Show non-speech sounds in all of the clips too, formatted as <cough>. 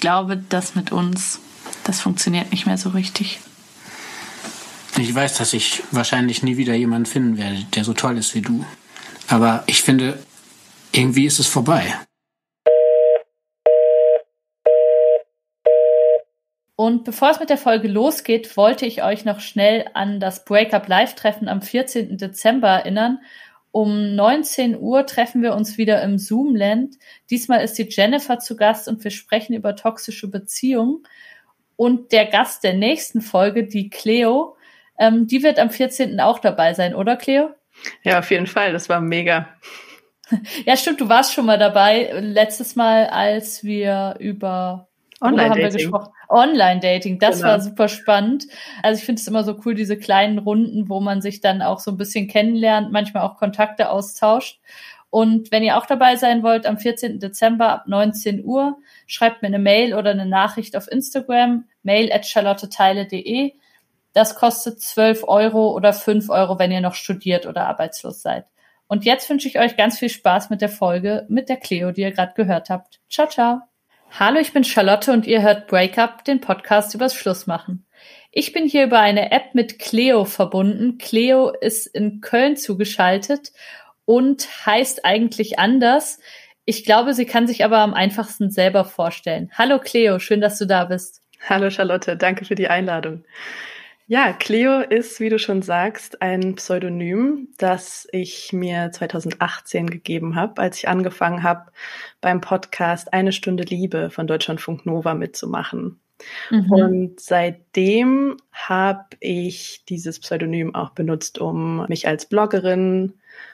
ich glaube, das mit uns, das funktioniert nicht mehr so richtig. Ich weiß, dass ich wahrscheinlich nie wieder jemanden finden werde, der so toll ist wie du. Aber ich finde, irgendwie ist es vorbei. Und bevor es mit der Folge losgeht, wollte ich euch noch schnell an das Breakup Live-Treffen am 14. Dezember erinnern. Um 19 Uhr treffen wir uns wieder im Zoomland. Diesmal ist die Jennifer zu Gast und wir sprechen über toxische Beziehungen. Und der Gast der nächsten Folge, die Cleo, ähm, die wird am 14. auch dabei sein, oder Cleo? Ja, auf jeden Fall. Das war mega. <laughs> Ja, stimmt, du warst schon mal dabei. Letztes Mal, als wir über Online-Dating. Online-Dating, das Genau. war super spannend. Also ich finde es immer so cool, diese kleinen Runden, wo man sich dann auch so ein bisschen kennenlernt, manchmal auch Kontakte austauscht. Und wenn ihr auch dabei sein wollt, am 14. Dezember ab 19 Uhr, schreibt mir eine Mail oder eine Nachricht auf Instagram, mail at charlotteteile.de. Das kostet 12 Euro oder 5 Euro, wenn ihr noch studiert oder arbeitslos seid. Und jetzt wünsche ich euch ganz viel Spaß mit der Folge mit der Cleo, die ihr gerade gehört habt. Ciao, ciao. Hallo, ich bin Charlotte und ihr hört Breakup, den Podcast übers Schlussmachen. Ich bin hier über eine App mit Cleo verbunden. Cleo ist in Köln zugeschaltet und heißt eigentlich anders. Ich glaube, sie kann sich aber am einfachsten selber vorstellen. Hallo Cleo, schön, dass du da bist. Hallo Charlotte, danke für die Einladung. Ja, Cleo ist, wie du schon sagst, ein Pseudonym, das ich mir 2018 gegeben habe, als ich angefangen habe, beim Podcast Eine Stunde Liebe von Deutschlandfunk Nova mitzumachen. Mhm. Und seitdem habe ich dieses Pseudonym auch benutzt, um mich als Bloggerin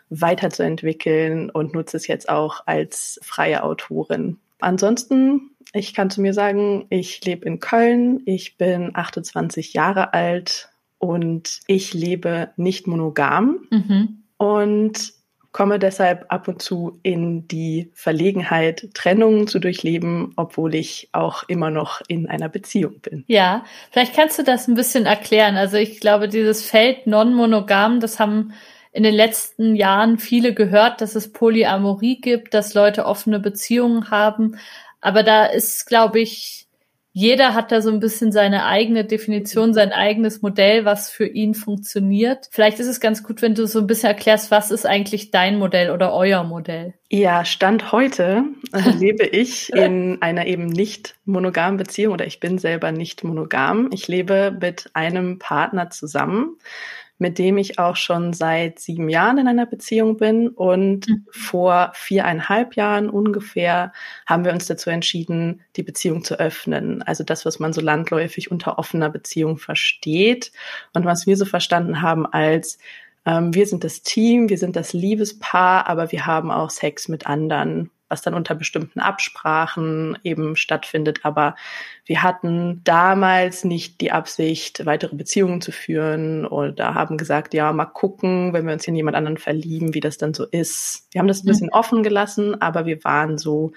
weiterzuentwickeln und nutze es jetzt auch als freie Autorin. Ansonsten, ich kann zu mir sagen, ich lebe in Köln, ich bin 28 Jahre alt und ich lebe nicht monogam Mhm. und komme deshalb ab und zu in die Verlegenheit, Trennungen zu durchleben, obwohl ich auch immer noch in einer Beziehung bin. Ja, vielleicht kannst du das ein bisschen erklären. Also ich glaube, dieses Feld non-monogam, das haben in den letzten Jahren viele gehört, dass es Polyamorie gibt, dass Leute offene Beziehungen haben. Aber da ist, glaube ich, jeder hat da so ein bisschen seine eigene Definition, sein eigenes Modell, was für ihn funktioniert. Vielleicht ist es ganz gut, wenn du so ein bisschen erklärst, was ist eigentlich dein Modell oder euer Modell? Ja, Stand heute äh, <laughs> lebe ich in einer eben nicht monogamen Beziehung oder ich bin selber nicht monogam. Ich lebe mit einem Partner zusammen, mit dem ich auch schon seit sieben Jahren in einer Beziehung bin. Und Mhm. vor viereinhalb Jahren ungefähr haben wir uns dazu entschieden, die Beziehung zu öffnen. Also das, was man so landläufig unter offener Beziehung versteht und was wir so verstanden haben als ähm, wir sind das Team, wir sind das Liebespaar, aber wir haben auch Sex mit anderen, was dann unter bestimmten Absprachen eben stattfindet. Aber wir hatten damals nicht die Absicht, weitere Beziehungen zu führen oder haben gesagt, ja, mal gucken, wenn wir uns in jemand anderen verlieben, wie das dann so ist. Wir haben das ein bisschen offen gelassen, aber wir waren so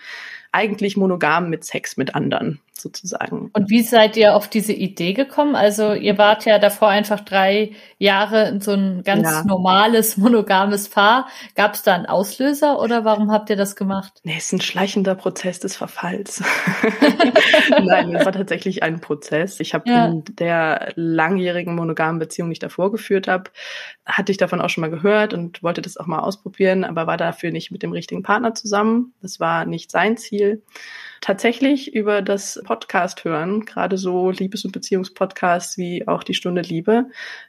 eigentlich monogam mit Sex mit anderen sozusagen. Und wie seid ihr auf diese Idee gekommen? Also ihr wart ja davor einfach drei Jahre in so ein ganz Ja. normales, monogames Paar. Gab es da einen Auslöser oder warum habt ihr das gemacht? Nee, es ist ein schleichender Prozess des Verfalls. <laughs> Nein, es war tatsächlich ein Prozess. Ich habe Ja. in der langjährigen monogamen Beziehung, die ich davor geführt habe, hatte ich davon auch schon mal gehört und wollte das auch mal ausprobieren, aber war dafür nicht mit dem richtigen Partner zusammen. Das war nicht sein Ziel. Tatsächlich über das Podcast hören, gerade so Liebes- und Beziehungspodcasts wie auch die Stunde Liebe,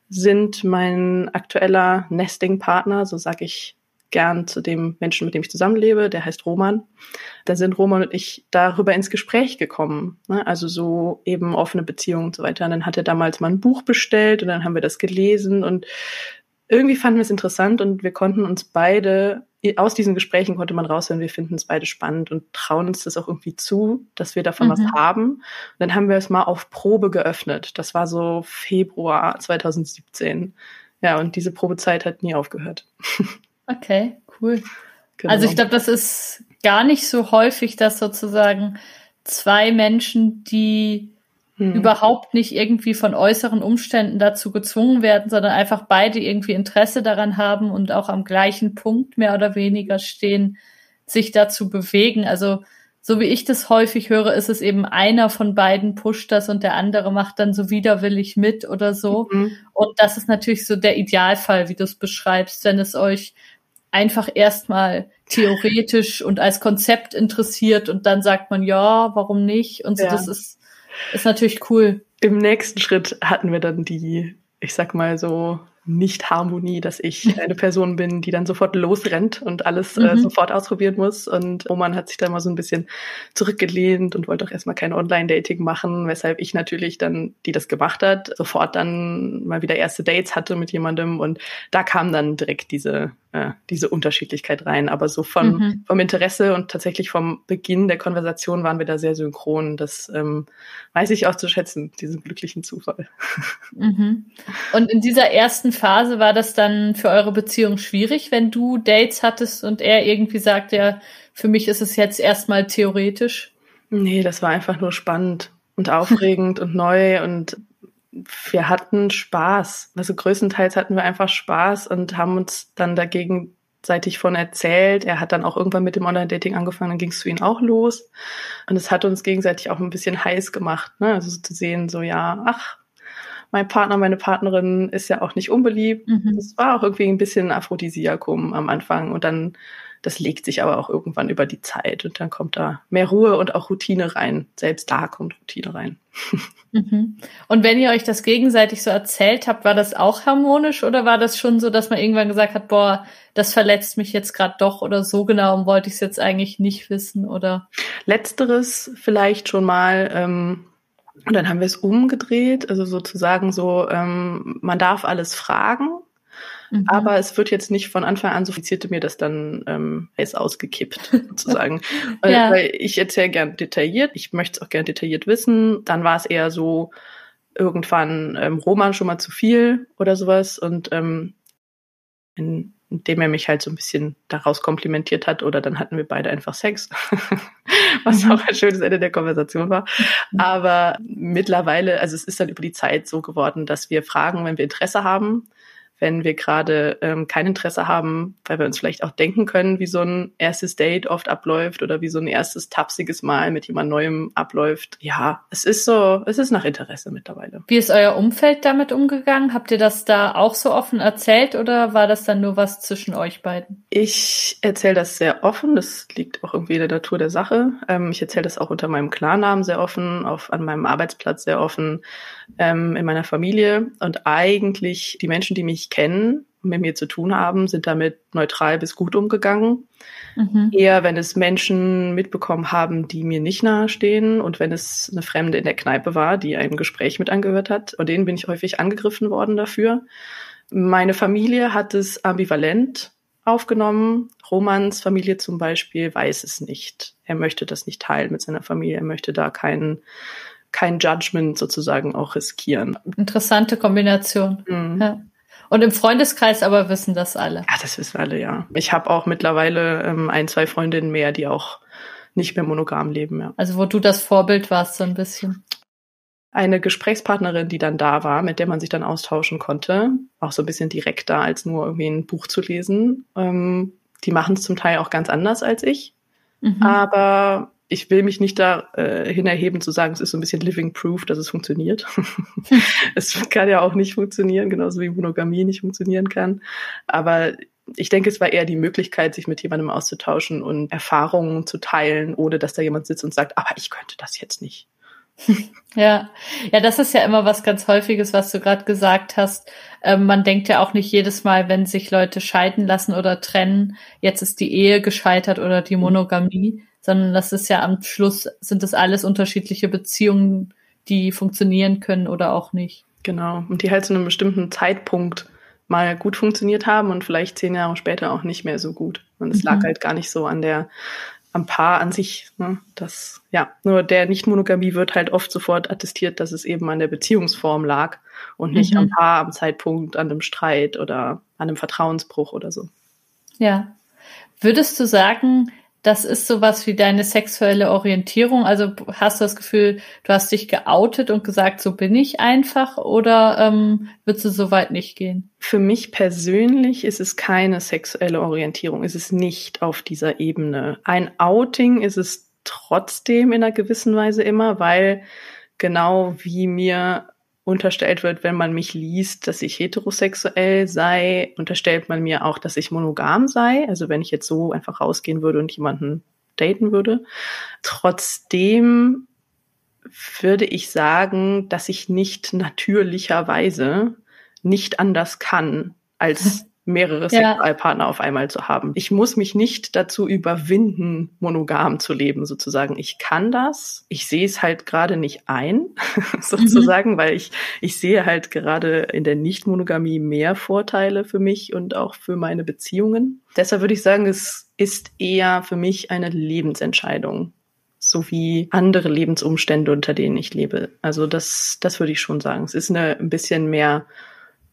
sind mein aktueller Nesting-Partner, so sag ich gern zu dem Menschen, mit dem ich zusammenlebe, der heißt Roman. Da sind Roman und ich darüber ins Gespräch gekommen. Ne? Also so eben offene Beziehungen und so weiter. Und dann hat er damals mal ein Buch bestellt und dann haben wir das gelesen und irgendwie fanden wir es interessant und wir konnten uns beide, aus diesen Gesprächen konnte man raushören, wir finden es beide spannend und trauen uns das auch irgendwie zu, dass wir davon Mhm. was haben. Und dann haben wir es mal auf Probe geöffnet. Das war so Februar 2017. Ja, und diese Probezeit hat nie aufgehört. <laughs> Okay, cool. Genau. Also ich glaube, das ist gar nicht so häufig, dass sozusagen zwei Menschen, die Hm. überhaupt nicht irgendwie von äußeren Umständen dazu gezwungen werden, sondern einfach beide irgendwie Interesse daran haben und auch am gleichen Punkt mehr oder weniger stehen, sich dazu bewegen. Also so wie ich das häufig höre, ist es eben einer von beiden pusht das und der andere macht dann so widerwillig mit oder so. Mhm. Und das ist natürlich so der Idealfall, wie du es beschreibst, wenn es euch einfach erstmal theoretisch und als Konzept interessiert und dann sagt man, ja, warum nicht? Und so, ja. das ist, ist natürlich cool. Im nächsten Schritt hatten wir dann die, ich sag mal so, nicht-Harmonie, dass ich <laughs> eine Person bin, die dann sofort losrennt und alles äh, mhm. äh, sofort ausprobieren muss. Und Roman hat sich dann mal so ein bisschen zurückgelehnt und wollte auch erstmal kein Online-Dating machen, weshalb ich natürlich dann, die das gemacht hat, sofort dann mal wieder erste Dates hatte mit jemandem. Und da kam dann direkt diese, äh, diese Unterschiedlichkeit rein. Aber so von, mhm. vom Interesse und tatsächlich vom Beginn der Konversation waren wir da sehr synchron. Das ähm, weiß ich auch zu schätzen, diesen glücklichen Zufall. <laughs> Mhm. Und in dieser ersten Phase war das dann für eure Beziehung schwierig, wenn du Dates hattest und er irgendwie sagt, ja, für mich ist es jetzt erstmal theoretisch? Nee, das war einfach nur spannend und aufregend und neu und wir hatten Spaß. Also größtenteils hatten wir einfach Spaß und haben uns dann dagegen seitig von erzählt. Er hat dann auch irgendwann mit dem Online-Dating angefangen, dann ging es zu ihm auch los. Und es hat uns gegenseitig auch ein bisschen heiß gemacht, ne? Also so zu sehen, so ja, ach, mein Partner, meine Partnerin ist ja auch nicht unbeliebt. Mhm. Das war auch irgendwie ein bisschen Aphrodisiakum am Anfang und dann das legt sich aber auch irgendwann über die Zeit und dann kommt da mehr Ruhe und auch Routine rein. Selbst da kommt Routine rein. <laughs> Mhm. Und wenn ihr euch das gegenseitig so erzählt habt, war das auch harmonisch oder war das schon so, dass man irgendwann gesagt hat, boah, das verletzt mich jetzt gerade doch oder so genau und wollte ich es jetzt eigentlich nicht wissen oder? Letzteres vielleicht schon mal. Ähm und dann haben wir es umgedreht, also sozusagen so, ähm, man darf alles fragen, mhm. aber es wird jetzt nicht von Anfang an, so fizierte mir das dann ähm, ist ausgekippt, <laughs> sozusagen. weil, ja. weil ich erzähle gern detailliert, ich möchte es auch gern detailliert wissen. Dann war es eher so, irgendwann ähm, Roman schon mal zu viel oder sowas und ähm, in, indem er mich halt so ein bisschen daraus komplimentiert hat oder dann hatten wir beide einfach Sex, <laughs> was mhm. auch ein schönes Ende der Konversation war. Aber mittlerweile, also es ist dann über die Zeit so geworden, dass wir fragen, wenn wir Interesse haben, wenn wir gerade ähm, kein Interesse haben, weil wir uns vielleicht auch denken können, wie so ein erstes Date oft abläuft oder wie so ein erstes tapsiges Mal mit jemand Neuem abläuft. Ja, es ist so, es ist nach Interesse mittlerweile. Wie ist euer Umfeld damit umgegangen? Habt ihr das da auch so offen erzählt oder war das dann nur was zwischen euch beiden? Ich erzähle das sehr offen. Das liegt auch irgendwie in der Natur der Sache. Ähm, ich erzähle das auch unter meinem Klarnamen sehr offen, auf, an meinem Arbeitsplatz sehr offen, ähm, in meiner Familie. Und eigentlich die Menschen, die mich kennen und mit mir zu tun haben, sind damit neutral bis gut umgegangen. Mhm. Eher, wenn es Menschen mitbekommen haben, die mir nicht nahestehen und wenn es eine Fremde in der Kneipe war, die ein Gespräch mit angehört hat. Und denen bin ich häufig angegriffen worden dafür. Meine Familie hat es ambivalent aufgenommen. Romans Familie zum Beispiel weiß es nicht. Er möchte das nicht teilen mit seiner Familie. Er möchte da keinen kein Judgment sozusagen auch riskieren. Interessante Kombination. Mhm. Ja. Und im Freundeskreis aber wissen das alle. Ja, das wissen alle, ja. Ich habe auch mittlerweile ähm, ein, zwei Freundinnen mehr, die auch nicht mehr monogam leben, ja. Also wo du das Vorbild warst, so ein bisschen. Eine Gesprächspartnerin, die dann da war, mit der man sich dann austauschen konnte, auch so ein bisschen direkter als nur irgendwie ein Buch zu lesen. Ähm, die machen es zum Teil auch ganz anders als ich. Mhm. Aber ich will mich nicht da äh, hinerheben zu sagen, es ist so ein bisschen living proof, dass es funktioniert. <laughs> es kann ja auch nicht funktionieren, genauso wie Monogamie nicht funktionieren kann. Aber ich denke, es war eher die Möglichkeit, sich mit jemandem auszutauschen und Erfahrungen zu teilen, ohne dass da jemand sitzt und sagt, aber ich könnte das jetzt nicht. Ja, ja, das ist ja immer was ganz Häufiges, was du gerade gesagt hast. Ähm, man denkt ja auch nicht jedes Mal, wenn sich Leute scheiden lassen oder trennen, jetzt ist die Ehe gescheitert oder die Monogamie, sondern das ist ja am Schluss sind das alles unterschiedliche Beziehungen, die funktionieren können oder auch nicht. Genau. Und die halt zu einem bestimmten Zeitpunkt mal gut funktioniert haben und vielleicht zehn Jahre später auch nicht mehr so gut. Und es mhm. lag halt gar nicht so an der, am Paar an sich. Ne? Das, ja, nur der Nicht-Monogamie wird halt oft sofort attestiert, dass es eben an der Beziehungsform lag und nicht mhm. am Paar, am Zeitpunkt, an einem Streit oder an einem Vertrauensbruch oder so. Ja. Würdest du sagen, das ist sowas wie deine sexuelle Orientierung? Also hast du das Gefühl, du hast dich geoutet und gesagt, so bin ich einfach oder ähm, würdest du so weit nicht gehen? Für mich persönlich ist es keine sexuelle Orientierung, ist es nicht auf dieser Ebene. Ein Outing ist es trotzdem in einer gewissen Weise immer, weil genau wie mir unterstellt wird, wenn man mich liest, dass ich heterosexuell sei, unterstellt man mir auch, dass ich monogam sei. Also wenn ich jetzt so einfach rausgehen würde und jemanden daten würde. Trotzdem würde ich sagen, dass ich nicht natürlicherweise nicht anders kann, als <laughs> mehrere ja. Sexualpartner auf einmal zu haben. Ich muss mich nicht dazu überwinden, monogam zu leben, sozusagen. Ich kann das. Ich sehe es halt gerade nicht ein, <laughs> sozusagen, mhm. weil ich, ich sehe halt gerade in der Nicht-Monogamie mehr Vorteile für mich und auch für meine Beziehungen. Deshalb würde ich sagen, es ist eher für mich eine Lebensentscheidung sowie andere Lebensumstände, unter denen ich lebe. Also das, das würde ich schon sagen. Es ist eine ein bisschen mehr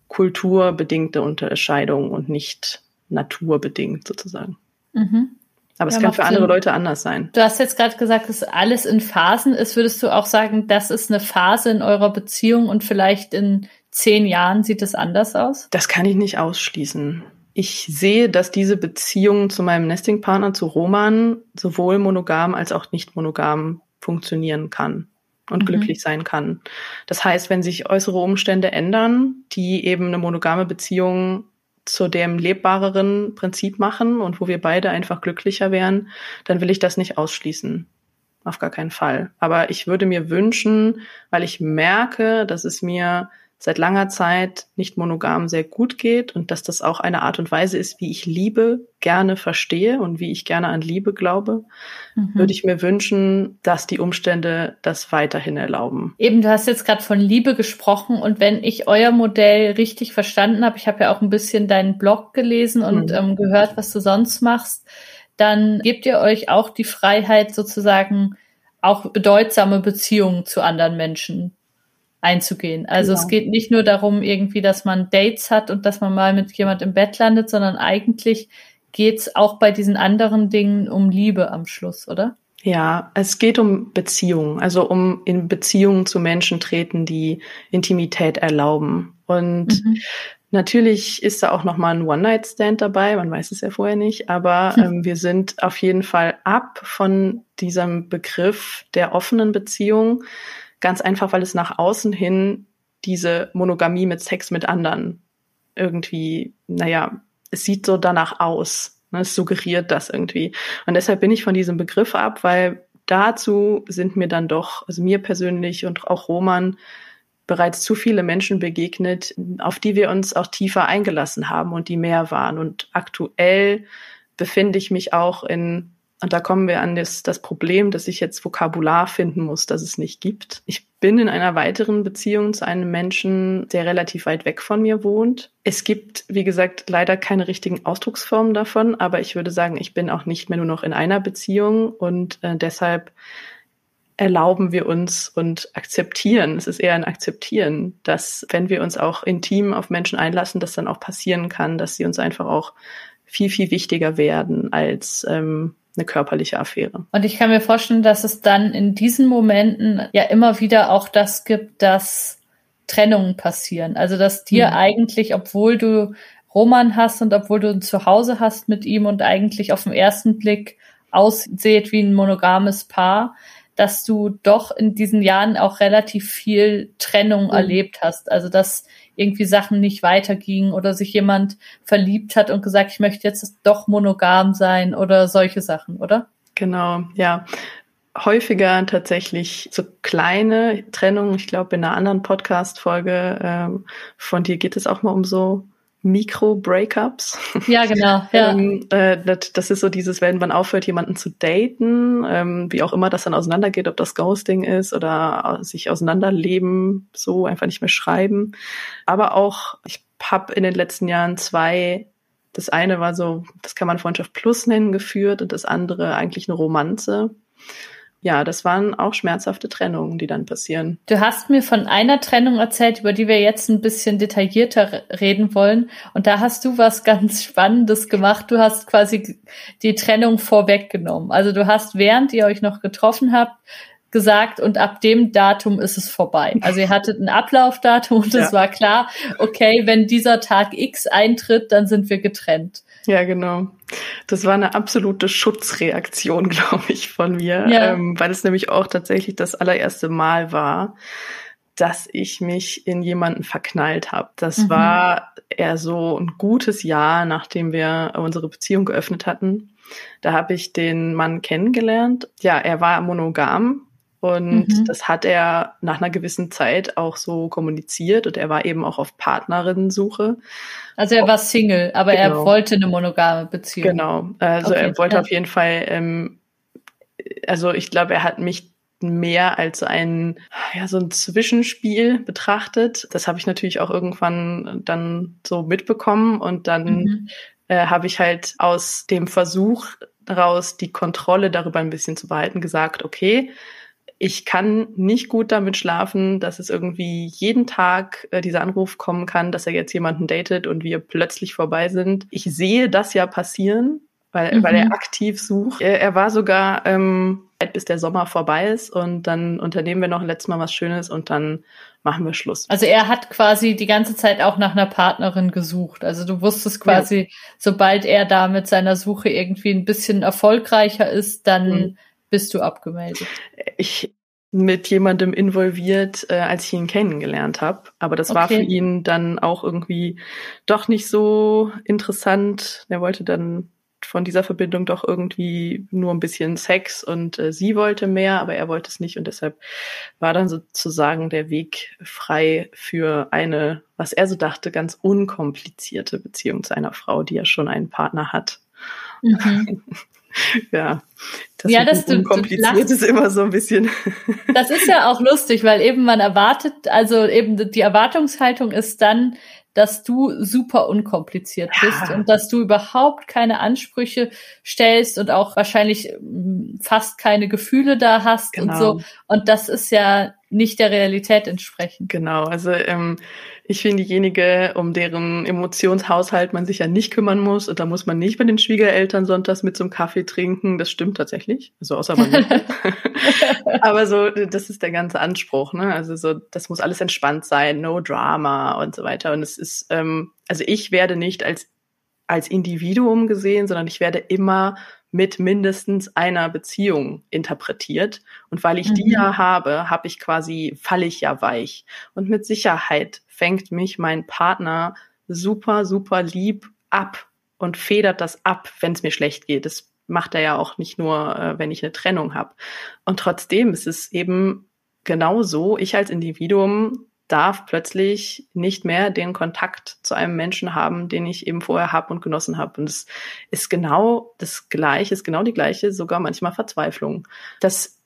kulturbedingte Unterscheidung und nicht naturbedingt sozusagen. Mhm. Aber ja, es kann für andere Sinn. Leute anders sein. Du hast jetzt gerade gesagt, dass alles in Phasen ist. Würdest du auch sagen, das ist eine Phase in eurer Beziehung und vielleicht in zehn Jahren sieht es anders aus? Das kann ich nicht ausschließen. Ich sehe, dass diese Beziehung zu meinem Nestingpartner, zu Roman, sowohl monogam als auch nicht monogam funktionieren kann und mhm. glücklich sein kann. Das heißt, wenn sich äußere Umstände ändern, die eben eine monogame Beziehung zu dem lebbareren Prinzip machen und wo wir beide einfach glücklicher wären, dann will ich das nicht ausschließen. Auf gar keinen Fall. Aber ich würde mir wünschen, weil ich merke, dass es mir seit langer Zeit nicht monogam sehr gut geht und dass das auch eine Art und Weise ist, wie ich Liebe gerne verstehe und wie ich gerne an Liebe glaube, mhm. würde ich mir wünschen, dass die Umstände das weiterhin erlauben. Eben, du hast jetzt gerade von Liebe gesprochen und wenn ich euer Modell richtig verstanden habe, ich habe ja auch ein bisschen deinen Blog gelesen und mhm. ähm, gehört, was du sonst machst, dann gebt ihr euch auch die Freiheit sozusagen auch bedeutsame Beziehungen zu anderen Menschen einzugehen. Also genau. es geht nicht nur darum, irgendwie, dass man Dates hat und dass man mal mit jemand im Bett landet, sondern eigentlich geht's auch bei diesen anderen Dingen um Liebe am Schluss, oder? Ja, es geht um Beziehungen, also um in Beziehungen zu Menschen treten, die Intimität erlauben. Und mhm. Natürlich ist da auch noch mal ein One-Night-Stand dabei, man weiß es ja vorher nicht, aber hm. ähm, wir sind auf jeden Fall ab von diesem Begriff der offenen Beziehung Ganz einfach, weil es nach außen hin diese Monogamie mit Sex mit anderen irgendwie, naja, es sieht so danach aus. Ne? Es suggeriert das irgendwie. Und deshalb bin ich von diesem Begriff ab, weil dazu sind mir dann doch, also mir persönlich und auch Roman, bereits zu viele Menschen begegnet, auf die wir uns auch tiefer eingelassen haben und die mehr waren. Und aktuell befinde ich mich auch in und da kommen wir an das, das Problem, dass ich jetzt Vokabular finden muss, das es nicht gibt. Ich bin in einer weiteren Beziehung zu einem Menschen, der relativ weit weg von mir wohnt. Es gibt, wie gesagt, leider keine richtigen Ausdrucksformen davon, aber ich würde sagen, ich bin auch nicht mehr nur noch in einer Beziehung und äh, deshalb erlauben wir uns und akzeptieren, es ist eher ein Akzeptieren, dass wenn wir uns auch intim auf Menschen einlassen, das dann auch passieren kann, dass sie uns einfach auch viel, viel wichtiger werden als ähm, eine körperliche Affäre. Und ich kann mir vorstellen, dass es dann in diesen Momenten ja immer wieder auch das gibt, dass Trennungen passieren. Also dass dir mhm. eigentlich, obwohl du Roman hast und obwohl du ein Zuhause hast mit ihm und eigentlich auf den ersten Blick aussieht wie ein monogames Paar, dass du doch in diesen Jahren auch relativ viel Trennung mhm. erlebt hast. Also dass irgendwie Sachen nicht weitergingen oder sich jemand verliebt hat und gesagt, ich möchte jetzt doch monogam sein oder solche Sachen, oder? Genau, ja. Häufiger tatsächlich so kleine Trennungen. Ich glaube, in einer anderen Podcast-Folge ähm, von dir geht es auch mal um so Mikro-Breakups. Ja, genau. <laughs> Ja. ähm, äh, das, das, ist so dieses, wenn man aufhört, jemanden zu daten, ähm, wie auch immer das dann auseinandergeht, ob das Ghosting ist oder sich auseinanderleben, so einfach nicht mehr schreiben. Aber auch, ich habe in den letzten Jahren zwei das eine war so, das kann man Freundschaft Plus nennen, geführt und das andere eigentlich eine Romanze ja, das waren auch schmerzhafte Trennungen, die dann passieren. Du hast mir von einer Trennung erzählt, über die wir jetzt ein bisschen detaillierter reden wollen. Und da hast du was ganz Spannendes gemacht. Du hast quasi die Trennung vorweggenommen. Also du hast, während ihr euch noch getroffen habt, gesagt und ab dem Datum ist es vorbei. Also ihr hattet ein Ablaufdatum und ja. es war klar, okay, wenn dieser Tag X eintritt, dann sind wir getrennt. Ja, genau. Das war eine absolute Schutzreaktion, <laughs> glaube ich, von mir, ja. ähm, weil es nämlich auch tatsächlich das allererste Mal war, dass ich mich in jemanden verknallt habe. Das mhm. war eher so ein gutes Jahr, nachdem wir unsere Beziehung geöffnet hatten. Da habe ich den Mann kennengelernt. Ja, er war monogam und mhm. das hat er nach einer gewissen Zeit auch so kommuniziert und er war eben auch auf Partnerinnensuche. Also er war Single, aber genau. er wollte eine monogame Beziehung. Genau, also okay. er wollte auf jeden Fall, ähm, also ich glaube, er hat mich mehr als ein, ja, so ein Zwischenspiel betrachtet. Das habe ich natürlich auch irgendwann dann so mitbekommen und dann mhm. äh, habe ich halt aus dem Versuch daraus die Kontrolle darüber ein bisschen zu behalten gesagt, okay, ich kann nicht gut damit schlafen, dass es irgendwie jeden Tag äh, dieser Anruf kommen kann, dass er jetzt jemanden datet und wir plötzlich vorbei sind. Ich sehe das ja passieren, weil, mhm. weil er aktiv sucht. Er, er war sogar ähm, bis der Sommer vorbei ist und dann unternehmen wir noch ein letztes Mal was Schönes und dann machen wir Schluss. Also er hat quasi die ganze Zeit auch nach einer Partnerin gesucht. Also du wusstest quasi, ja. sobald er da mit seiner Suche irgendwie ein bisschen erfolgreicher ist, dann mhm. Bist du abgemeldet. Ich mit jemandem involviert, äh, als ich ihn kennengelernt habe. Aber das okay. war für ihn dann auch irgendwie doch nicht so interessant. Er wollte dann von dieser Verbindung doch irgendwie nur ein bisschen Sex und äh, sie wollte mehr, aber er wollte es nicht und deshalb war dann sozusagen der Weg frei für eine, was er so dachte, ganz unkomplizierte Beziehung zu einer Frau, die ja schon einen Partner hat. Mhm. <laughs> <laughs> ja, das, ja, das unkompliziert ist immer so ein bisschen. <laughs> Das ist ja auch lustig, weil eben man erwartet, also eben die Erwartungshaltung ist dann, dass du super unkompliziert bist und dass du überhaupt keine Ansprüche stellst und auch wahrscheinlich mm, fast keine Gefühle da hast genau. und so. Und das ist ja nicht der Realität entsprechend. Genau, also ähm, ich bin diejenige, um deren Emotionshaushalt man sich ja nicht kümmern muss. Und da muss man nicht bei den Schwiegereltern sonntags mit zum Kaffee trinken. Das stimmt tatsächlich. Also außer man. <laughs> <laughs> Aber so, das ist der ganze Anspruch. Ne? Also so, das muss alles entspannt sein, no drama und so weiter. Und es ist, ähm, also ich werde nicht als als Individuum gesehen, sondern ich werde immer mit mindestens einer Beziehung interpretiert. Und weil ich mhm. die ja habe, habe ich quasi, falle ich ja weich. Und mit Sicherheit fängt mich mein Partner super, super lieb ab und federt das ab, wenn es mir schlecht geht. Das macht er ja auch nicht nur, äh, wenn ich eine Trennung habe. Und trotzdem ist es eben genau so, ich als Individuum darf plötzlich nicht mehr den Kontakt zu einem Menschen haben, den ich eben vorher habe und genossen habe. Und es ist genau das Gleiche, ist genau die gleiche, sogar manchmal Verzweiflung. Das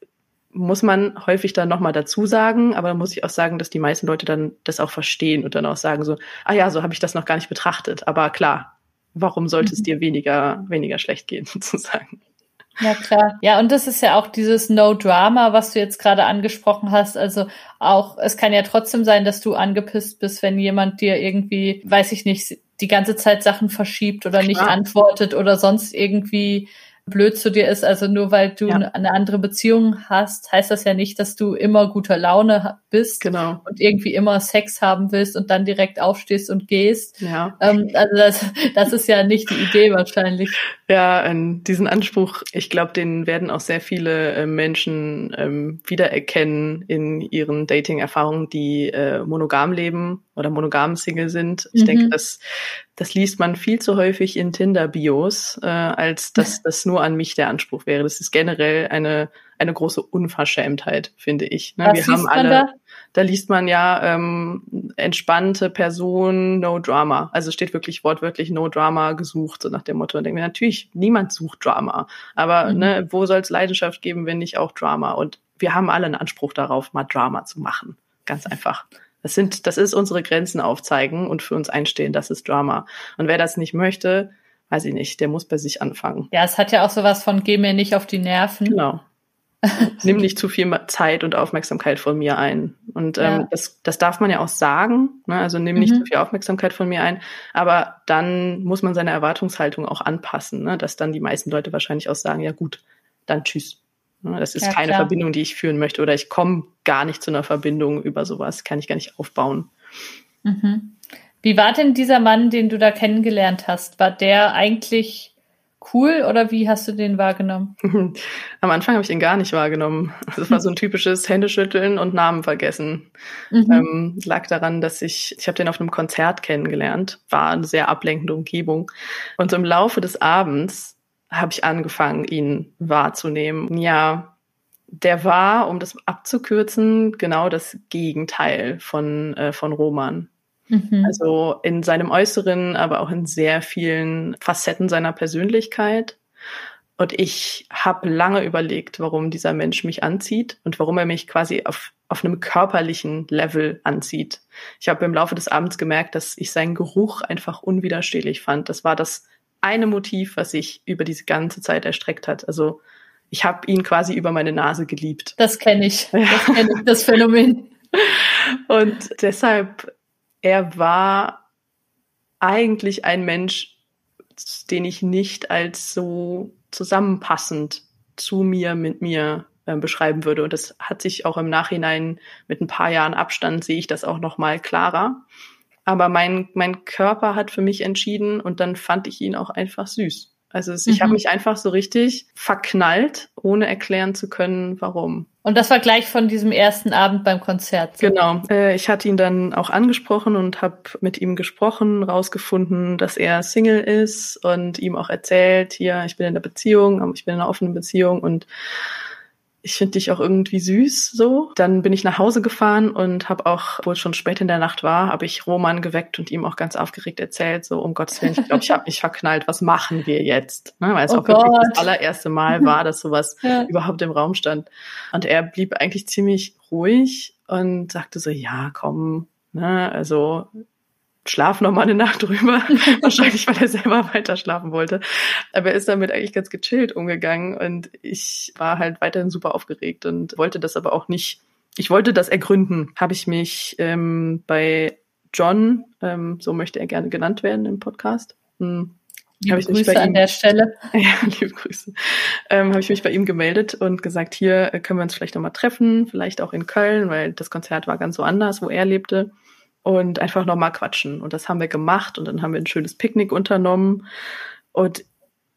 muss man häufig dann nochmal dazu sagen, aber da muss ich auch sagen, dass die meisten Leute dann das auch verstehen und dann auch sagen so, ah ja, so habe ich das noch gar nicht betrachtet. Aber klar, warum sollte es mhm. dir weniger, weniger schlecht gehen, <laughs> sozusagen? Ja, klar. Ja, und das ist ja auch dieses No Drama, was du jetzt gerade angesprochen hast. Also auch, es kann ja trotzdem sein, dass du angepisst bist, wenn jemand dir irgendwie, weiß ich nicht, die ganze Zeit Sachen verschiebt oder nicht antwortet oder sonst irgendwie blöd zu dir ist. Also nur weil du ja. eine andere Beziehung hast, heißt das ja nicht, dass du immer guter Laune bist genau. und irgendwie immer Sex haben willst und dann direkt aufstehst und gehst. Ja. Ähm, also das, das ist ja nicht die Idee wahrscheinlich. Ja, ähm, diesen Anspruch, ich glaube, den werden auch sehr viele äh, Menschen ähm, wiedererkennen in ihren Dating-Erfahrungen, die äh, monogam leben oder monogam Single sind. Ich mhm. denke, das, das liest man viel zu häufig in Tinder-Bios, äh, als dass das nur an mich der Anspruch wäre. Das ist generell eine, eine große Unverschämtheit, finde ich. Ne? Wir haben alle, da? da? liest man ja ähm, entspannte Person, no drama. Also steht wirklich wortwörtlich no drama gesucht, so nach dem Motto. Und denke mir, natürlich, niemand sucht Drama. Aber mhm. ne, wo soll es Leidenschaft geben, wenn nicht auch Drama? Und wir haben alle einen Anspruch darauf, mal Drama zu machen. Ganz einfach. Das sind, das ist unsere Grenzen aufzeigen und für uns einstehen. Das ist Drama. Und wer das nicht möchte, weiß ich nicht, der muss bei sich anfangen. Ja, es hat ja auch sowas von, geh mir nicht auf die Nerven. Genau. <laughs> Nimm nicht zu viel Zeit und Aufmerksamkeit von mir ein. Und ähm, ja. das, das darf man ja auch sagen. Ne? Also nimm nicht mhm. zu viel Aufmerksamkeit von mir ein. Aber dann muss man seine Erwartungshaltung auch anpassen, ne? dass dann die meisten Leute wahrscheinlich auch sagen, ja gut, dann tschüss. Ne, das ist ja, keine klar. Verbindung, die ich führen möchte oder ich komme gar nicht zu einer Verbindung über sowas, kann ich gar nicht aufbauen. Mhm. Wie war denn dieser Mann, den du da kennengelernt hast? War der eigentlich cool oder wie hast du den wahrgenommen? <laughs> Am Anfang habe ich ihn gar nicht wahrgenommen. Es war so ein <laughs> typisches Händeschütteln und Namen vergessen. Mhm. Ähm, lag daran, dass ich, ich habe den auf einem Konzert kennengelernt, war eine sehr ablenkende Umgebung. Und so im Laufe des Abends habe ich angefangen, ihn wahrzunehmen. Ja, der war, um das abzukürzen, genau das Gegenteil von, äh, von Roman. Mhm. Also in seinem Äußeren, aber auch in sehr vielen Facetten seiner Persönlichkeit. Und ich habe lange überlegt, warum dieser Mensch mich anzieht und warum er mich quasi auf, auf einem körperlichen Level anzieht. Ich habe im Laufe des Abends gemerkt, dass ich seinen Geruch einfach unwiderstehlich fand. Das war das eine Motiv, was sich über diese ganze Zeit erstreckt hat. Also ich habe ihn quasi über meine Nase geliebt. Das kenne ich. Das kenne ich, das Phänomen. <laughs> Und deshalb er war eigentlich ein Mensch, den ich nicht als so zusammenpassend zu mir, mit mir äh, beschreiben würde. Und das hat sich auch im Nachhinein mit ein paar Jahren Abstand sehe ich das auch noch mal klarer. Aber mein, mein Körper hat für mich entschieden und dann fand ich ihn auch einfach süß. Also es, mhm. ich habe mich einfach so richtig verknallt, ohne erklären zu können, warum. Und das war gleich von diesem ersten Abend beim Konzert. So. Genau. Äh, ich hatte ihn dann auch angesprochen und habe mit ihm gesprochen, rausgefunden, dass er Single ist und ihm auch erzählt, hier, ich bin in der Beziehung, ich bin in einer offenen Beziehung und ich finde dich auch irgendwie süß so. Dann bin ich nach Hause gefahren und habe auch, obwohl es schon spät in der Nacht war, habe ich Roman geweckt und ihm auch ganz aufgeregt erzählt, so um Gottes Willen, ich glaube, ich habe mich verknallt, was machen wir jetzt? Ne? Weil es oh auch Gott. wirklich das allererste Mal <laughs> war, dass sowas ja. überhaupt im Raum stand. Und er blieb eigentlich ziemlich ruhig und sagte so, ja, komm, ne, also schlaf noch mal eine Nacht drüber. <laughs> Wahrscheinlich, weil er selber weiter schlafen wollte. Aber er ist damit eigentlich ganz gechillt umgegangen und ich war halt weiterhin super aufgeregt und wollte das aber auch nicht. Ich wollte das ergründen. Habe ich mich ähm, bei John, ähm, so möchte er gerne genannt werden im Podcast. Hm, Liebe ich Grüße an der Stelle. <laughs> Ja, liebe Grüße. Ähm, habe ich mich bei ihm gemeldet und gesagt, hier äh, können wir uns vielleicht nochmal treffen, vielleicht auch in Köln, weil das Konzert war ganz so anders, wo er lebte und einfach nochmal quatschen. Und das haben wir gemacht und dann haben wir ein schönes Picknick unternommen. Und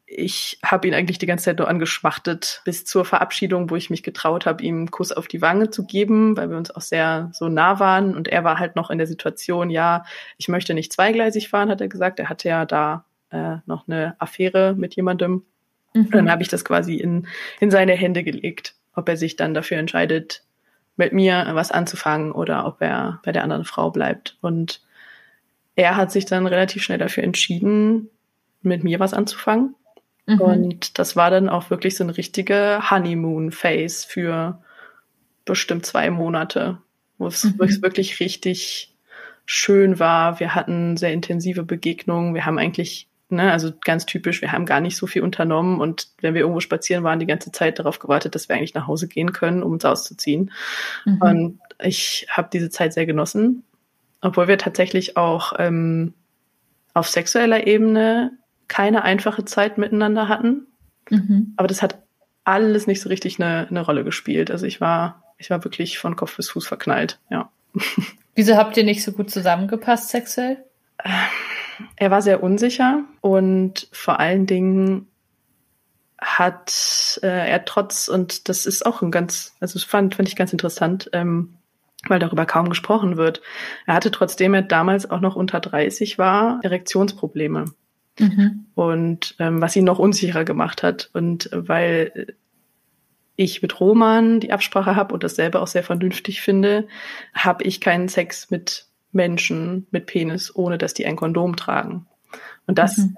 ich habe ihn eigentlich die ganze Zeit nur angeschmachtet, bis zur Verabschiedung, wo ich mich getraut habe, ihm einen Kuss auf die Wange zu geben, weil wir uns auch sehr so nah waren. Und er war halt noch in der Situation, ja, ich möchte nicht zweigleisig fahren, hat er gesagt. Er hatte ja da äh, noch eine Affäre mit jemandem. Mhm. Und dann habe ich das quasi in, in seine Hände gelegt, ob er sich dann dafür entscheidet, mit mir was anzufangen oder ob er bei der anderen Frau bleibt. Und er hat sich dann relativ schnell dafür entschieden, mit mir was anzufangen. Mhm. Und das war dann auch wirklich so eine richtige Honeymoon-Phase für bestimmt zwei Monate, wo es mhm. wirklich richtig schön war. Wir hatten sehr intensive Begegnungen. Wir haben eigentlich Ne, also ganz typisch, wir haben gar nicht so viel unternommen und wenn wir irgendwo spazieren waren, die ganze Zeit darauf gewartet, dass wir eigentlich nach Hause gehen können, um uns auszuziehen. Mhm. Und ich habe diese Zeit sehr genossen, obwohl wir tatsächlich auch ähm, auf sexueller Ebene keine einfache Zeit miteinander hatten. Mhm. Aber das hat alles nicht so richtig eine, eine Rolle gespielt. Also ich war, ich war wirklich von Kopf bis Fuß verknallt, ja. Wieso habt ihr nicht so gut zusammengepasst sexuell? Er war sehr unsicher und vor allen Dingen hat äh, er trotz, und das ist auch ein ganz, also das fand, fand ich ganz interessant, ähm, weil darüber kaum gesprochen wird. Er hatte trotzdem er damals auch noch unter 30 war, Erektionsprobleme. Mhm. Und ähm, was ihn noch unsicherer gemacht hat. Und weil ich mit Roman die Absprache habe und dasselbe auch sehr vernünftig finde, habe ich keinen Sex mit Menschen mit Penis, ohne dass die ein Kondom tragen. Und das mhm.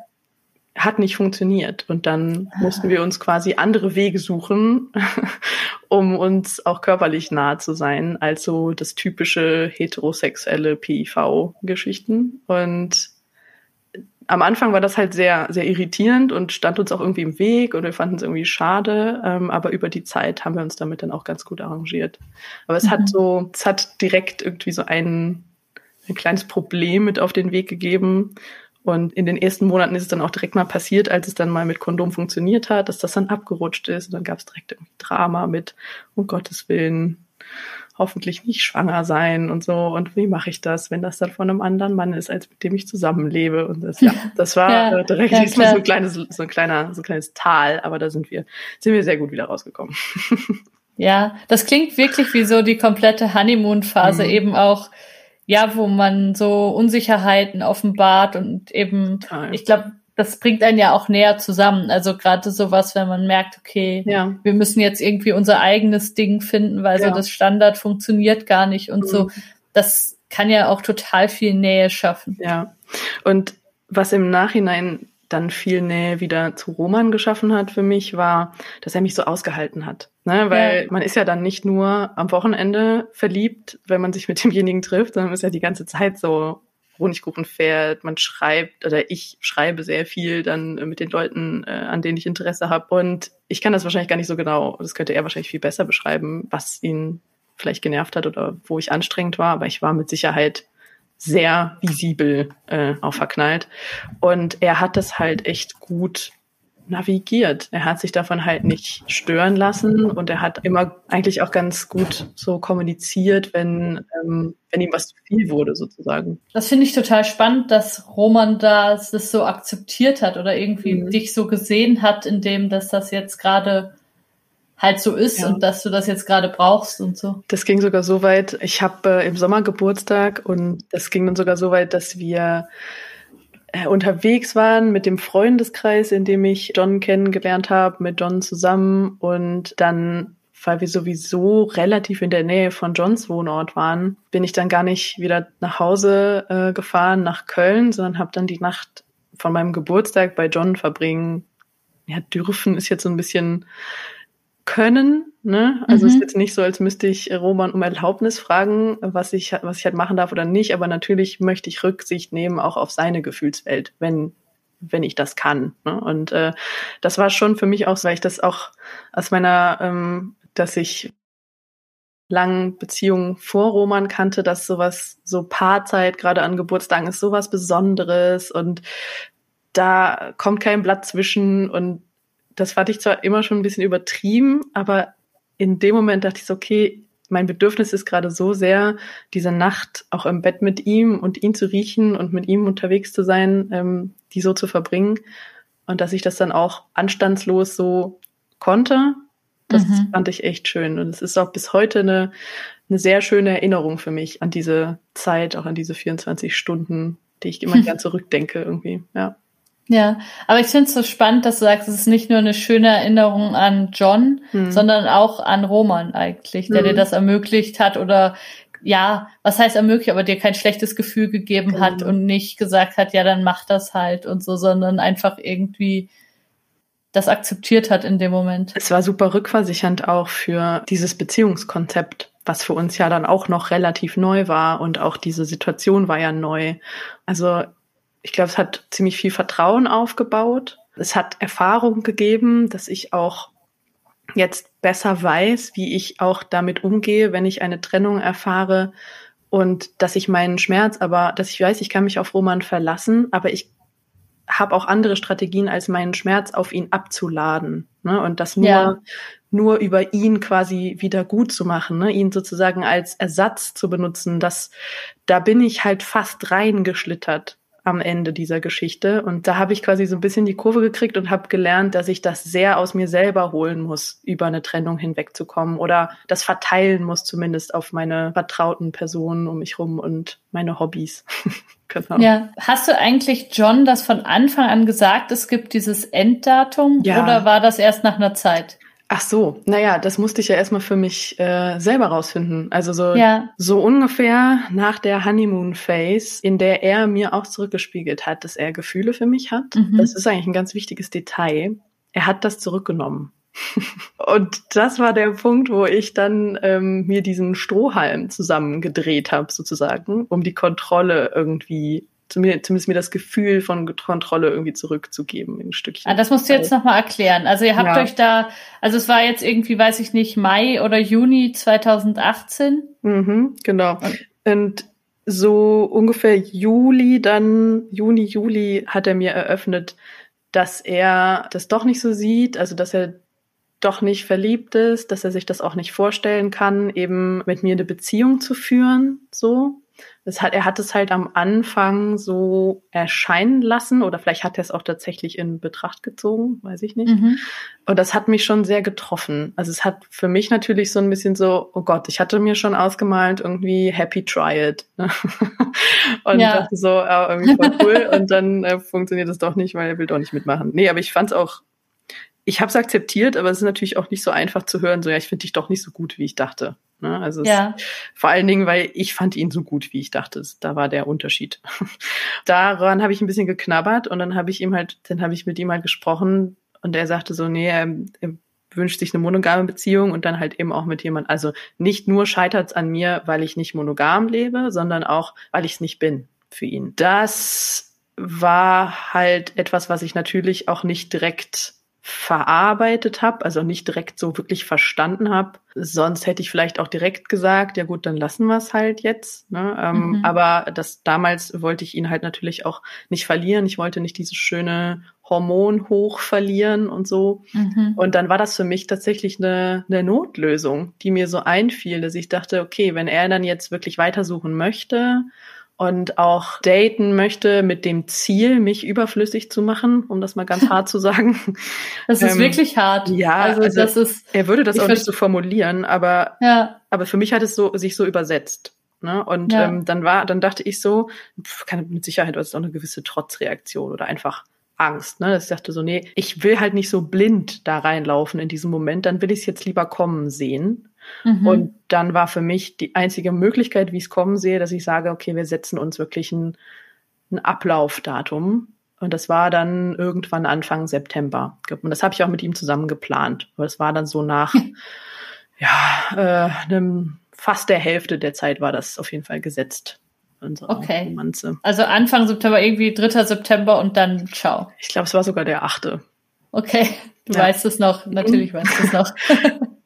hat nicht funktioniert. Und dann mussten wir uns quasi andere Wege suchen, <laughs> um uns auch körperlich nahe zu sein, als so das typische heterosexuelle PIV-Geschichten. Und am Anfang war das halt sehr, sehr irritierend und stand uns auch irgendwie im Weg und wir fanden es irgendwie schade. Ähm, aber über die Zeit haben wir uns damit dann auch ganz gut arrangiert. Aber es mhm. hat so, es hat direkt irgendwie so einen ein kleines Problem mit auf den Weg gegeben. Und in den ersten Monaten ist es dann auch direkt mal passiert, als es dann mal mit Kondom funktioniert hat, dass das dann abgerutscht ist. Und dann gab es direkt irgendwie Drama mit, um Gottes Willen, hoffentlich nicht schwanger sein und so. Und wie mache ich das, wenn das dann von einem anderen Mann ist, als mit dem ich zusammenlebe? Und das, ja, <laughs> das war ja, direkt ja, so ein kleines, so ein kleiner, so ein kleines Tal, aber da sind wir, sind wir sehr gut wieder rausgekommen. <laughs> Ja, das klingt wirklich wie so die komplette Honeymoon-Phase mhm. eben auch, ja, wo man so Unsicherheiten offenbart und eben, Total. ich glaube, das bringt einen ja auch näher zusammen. Also gerade sowas, wenn man merkt, okay, ja. wir müssen jetzt irgendwie unser eigenes Ding finden, weil ja. so das Standard funktioniert gar nicht und mhm. so. Das kann ja auch total viel Nähe schaffen. Ja. Und was im Nachhinein dann viel Nähe wieder zu Roman geschaffen hat für mich, war, dass er mich so ausgehalten hat. Ne? Weil ja. man ist ja dann nicht nur am Wochenende verliebt, wenn man sich mit demjenigen trifft, sondern man ist ja die ganze Zeit so Honigkuchen fährt, man schreibt oder ich schreibe sehr viel dann mit den Leuten, äh, an denen ich Interesse habe. Und ich kann das wahrscheinlich gar nicht so genau, das könnte er wahrscheinlich viel besser beschreiben, was ihn vielleicht genervt hat oder wo ich anstrengend war, aber ich war mit Sicherheit sehr visibel äh, auch verknallt. Und er hat das halt echt gut navigiert. Er hat sich davon halt nicht stören lassen und er hat immer eigentlich auch ganz gut so kommuniziert, wenn, ähm, wenn ihm was zu viel wurde, sozusagen. Das finde ich total spannend, dass Roman das, das so akzeptiert hat oder irgendwie mhm. dich so gesehen hat, in dem, dass das jetzt gerade halt so ist ja. und dass du das jetzt gerade brauchst und so. Das ging sogar so weit, ich habe äh, im Sommer Geburtstag und das ging dann sogar so weit, dass wir unterwegs waren mit dem Freundeskreis, in dem ich John kennengelernt habe, mit John zusammen und dann weil wir sowieso relativ in der Nähe von Johns Wohnort waren, bin ich dann gar nicht wieder nach Hause äh, gefahren nach Köln, sondern habe dann die Nacht von meinem Geburtstag bei John verbringen. Ja, dürfen ist jetzt so ein bisschen können. Ne? Also mhm. ist jetzt nicht so, als müsste ich Roman um Erlaubnis fragen, was ich, was ich halt machen darf oder nicht. Aber natürlich möchte ich Rücksicht nehmen auch auf seine Gefühlswelt, wenn wenn ich das kann. Ne? Und äh, das war schon für mich auch, weil ich das auch aus meiner, ähm, dass ich langen Beziehungen vor Roman kannte, dass sowas, so Paarzeit, gerade an Geburtstagen, ist sowas Besonderes und da kommt kein Blatt zwischen und das fand ich zwar immer schon ein bisschen übertrieben, aber in dem Moment dachte ich so, okay, mein Bedürfnis ist gerade so sehr, diese Nacht auch im Bett mit ihm und ihn zu riechen und mit ihm unterwegs zu sein, ähm, die so zu verbringen. Und dass ich das dann auch anstandslos so konnte, das mhm. fand ich echt schön. Und es ist auch bis heute eine, eine sehr schöne Erinnerung für mich an diese Zeit, auch an diese 24 Stunden, die ich immer <laughs> gern zurückdenke irgendwie, ja. Ja, aber ich finde es so spannend, dass du sagst, es ist nicht nur eine schöne Erinnerung an John, hm. sondern auch an Roman eigentlich, der hm. dir das ermöglicht hat oder ja, was heißt ermöglicht, aber dir kein schlechtes Gefühl gegeben genau. hat und nicht gesagt hat, ja, dann mach das halt und so, sondern einfach irgendwie das akzeptiert hat in dem Moment. Es war super rückversichernd auch für dieses Beziehungskonzept, was für uns ja dann auch noch relativ neu war und auch diese Situation war ja neu. Also ich glaube, es hat ziemlich viel Vertrauen aufgebaut. Es hat Erfahrung gegeben, dass ich auch jetzt besser weiß, wie ich auch damit umgehe, wenn ich eine Trennung erfahre und dass ich meinen Schmerz, aber dass ich weiß, ich kann mich auf Roman verlassen, aber ich habe auch andere Strategien, als meinen Schmerz auf ihn abzuladen. Ne? Und das nur, ja. nur über ihn quasi wieder gut zu machen, ne? ihn sozusagen als Ersatz zu benutzen. Das, da bin ich halt fast reingeschlittert am Ende dieser Geschichte. Und da habe ich quasi so ein bisschen die Kurve gekriegt und habe gelernt, dass ich das sehr aus mir selber holen muss, über eine Trennung hinwegzukommen oder das verteilen muss zumindest auf meine vertrauten Personen um mich rum und meine Hobbys. <laughs> genau. Ja, hast du eigentlich John das von Anfang an gesagt, es gibt dieses Enddatum ja. oder war das erst nach einer Zeit? Ach so, naja, das musste ich ja erstmal für mich äh, selber rausfinden. Also so, ja. so ungefähr nach der Honeymoon Phase, in der er mir auch zurückgespiegelt hat, dass er Gefühle für mich hat. Mhm. Das ist eigentlich ein ganz wichtiges Detail. Er hat das zurückgenommen. <laughs> Und das war der Punkt, wo ich dann ähm, mir diesen Strohhalm zusammengedreht habe, sozusagen, um die Kontrolle irgendwie zumindest mir das Gefühl von Kontrolle irgendwie zurückzugeben ein Stückchen. Ah, das musst du jetzt nochmal erklären. Also ihr habt ja. euch da, also es war jetzt irgendwie, weiß ich nicht, Mai oder Juni 2018? Mhm, genau. Und so ungefähr Juli, dann Juni, Juli hat er mir eröffnet, dass er das doch nicht so sieht, also dass er doch nicht verliebt ist, dass er sich das auch nicht vorstellen kann, eben mit mir eine Beziehung zu führen, so. Das hat, er hat es halt am Anfang so erscheinen lassen oder vielleicht hat er es auch tatsächlich in Betracht gezogen, weiß ich nicht. Mhm. Und das hat mich schon sehr getroffen. Also es hat für mich natürlich so ein bisschen so, oh Gott, ich hatte mir schon ausgemalt, irgendwie happy try it. Ne? <laughs> und ja. dachte so, ja, irgendwie voll cool. und dann äh, funktioniert es doch nicht, weil er will doch nicht mitmachen. Nee, aber ich fand es auch ich habe es akzeptiert, aber es ist natürlich auch nicht so einfach zu hören, so ja, ich finde dich doch nicht so gut, wie ich dachte. Ne? Also ja. es, vor allen Dingen, weil ich fand ihn so gut, wie ich dachte. Da war der Unterschied. <laughs> Daran habe ich ein bisschen geknabbert und dann habe ich ihm halt, dann habe ich mit ihm halt gesprochen und er sagte so, nee, er, er wünscht sich eine monogame Beziehung und dann halt eben auch mit jemand. Also nicht nur scheitert es an mir, weil ich nicht monogam lebe, sondern auch, weil ich es nicht bin für ihn. Das war halt etwas, was ich natürlich auch nicht direkt verarbeitet habe, also nicht direkt so wirklich verstanden habe. Sonst hätte ich vielleicht auch direkt gesagt, ja gut, dann lassen wir es halt jetzt. Ne? Ähm, mhm. Aber das damals wollte ich ihn halt natürlich auch nicht verlieren. Ich wollte nicht dieses schöne Hormon hoch verlieren und so. Mhm. Und dann war das für mich tatsächlich eine, eine Notlösung, die mir so einfiel, dass ich dachte, okay, wenn er dann jetzt wirklich weitersuchen möchte und auch daten möchte mit dem Ziel, mich überflüssig zu machen, um das mal ganz <laughs> hart zu sagen. Das ist ähm, wirklich hart. Ja, also, also, das ist. Er würde das auch nicht so formulieren, aber ja. aber für mich hat es so sich so übersetzt. Ne? Und ja. ähm, dann war, dann dachte ich so, kann mit Sicherheit war es auch eine gewisse Trotzreaktion oder einfach Angst. Ne? Ich dachte so, nee, ich will halt nicht so blind da reinlaufen in diesem Moment, dann will ich es jetzt lieber kommen sehen. Mhm. Und dann war für mich die einzige Möglichkeit, wie ich es kommen sehe, dass ich sage, okay, wir setzen uns wirklich ein, ein Ablaufdatum. Und das war dann irgendwann Anfang September. Und das habe ich auch mit ihm zusammen geplant. Aber das war dann so nach, <laughs> ja, äh, einem, fast der Hälfte der Zeit war das auf jeden Fall gesetzt. Okay. Romanze. Also Anfang September, irgendwie 3. September und dann ciao. Ich glaube, es war sogar der 8. Okay, du ja. weißt es noch, natürlich weißt du es noch. <laughs>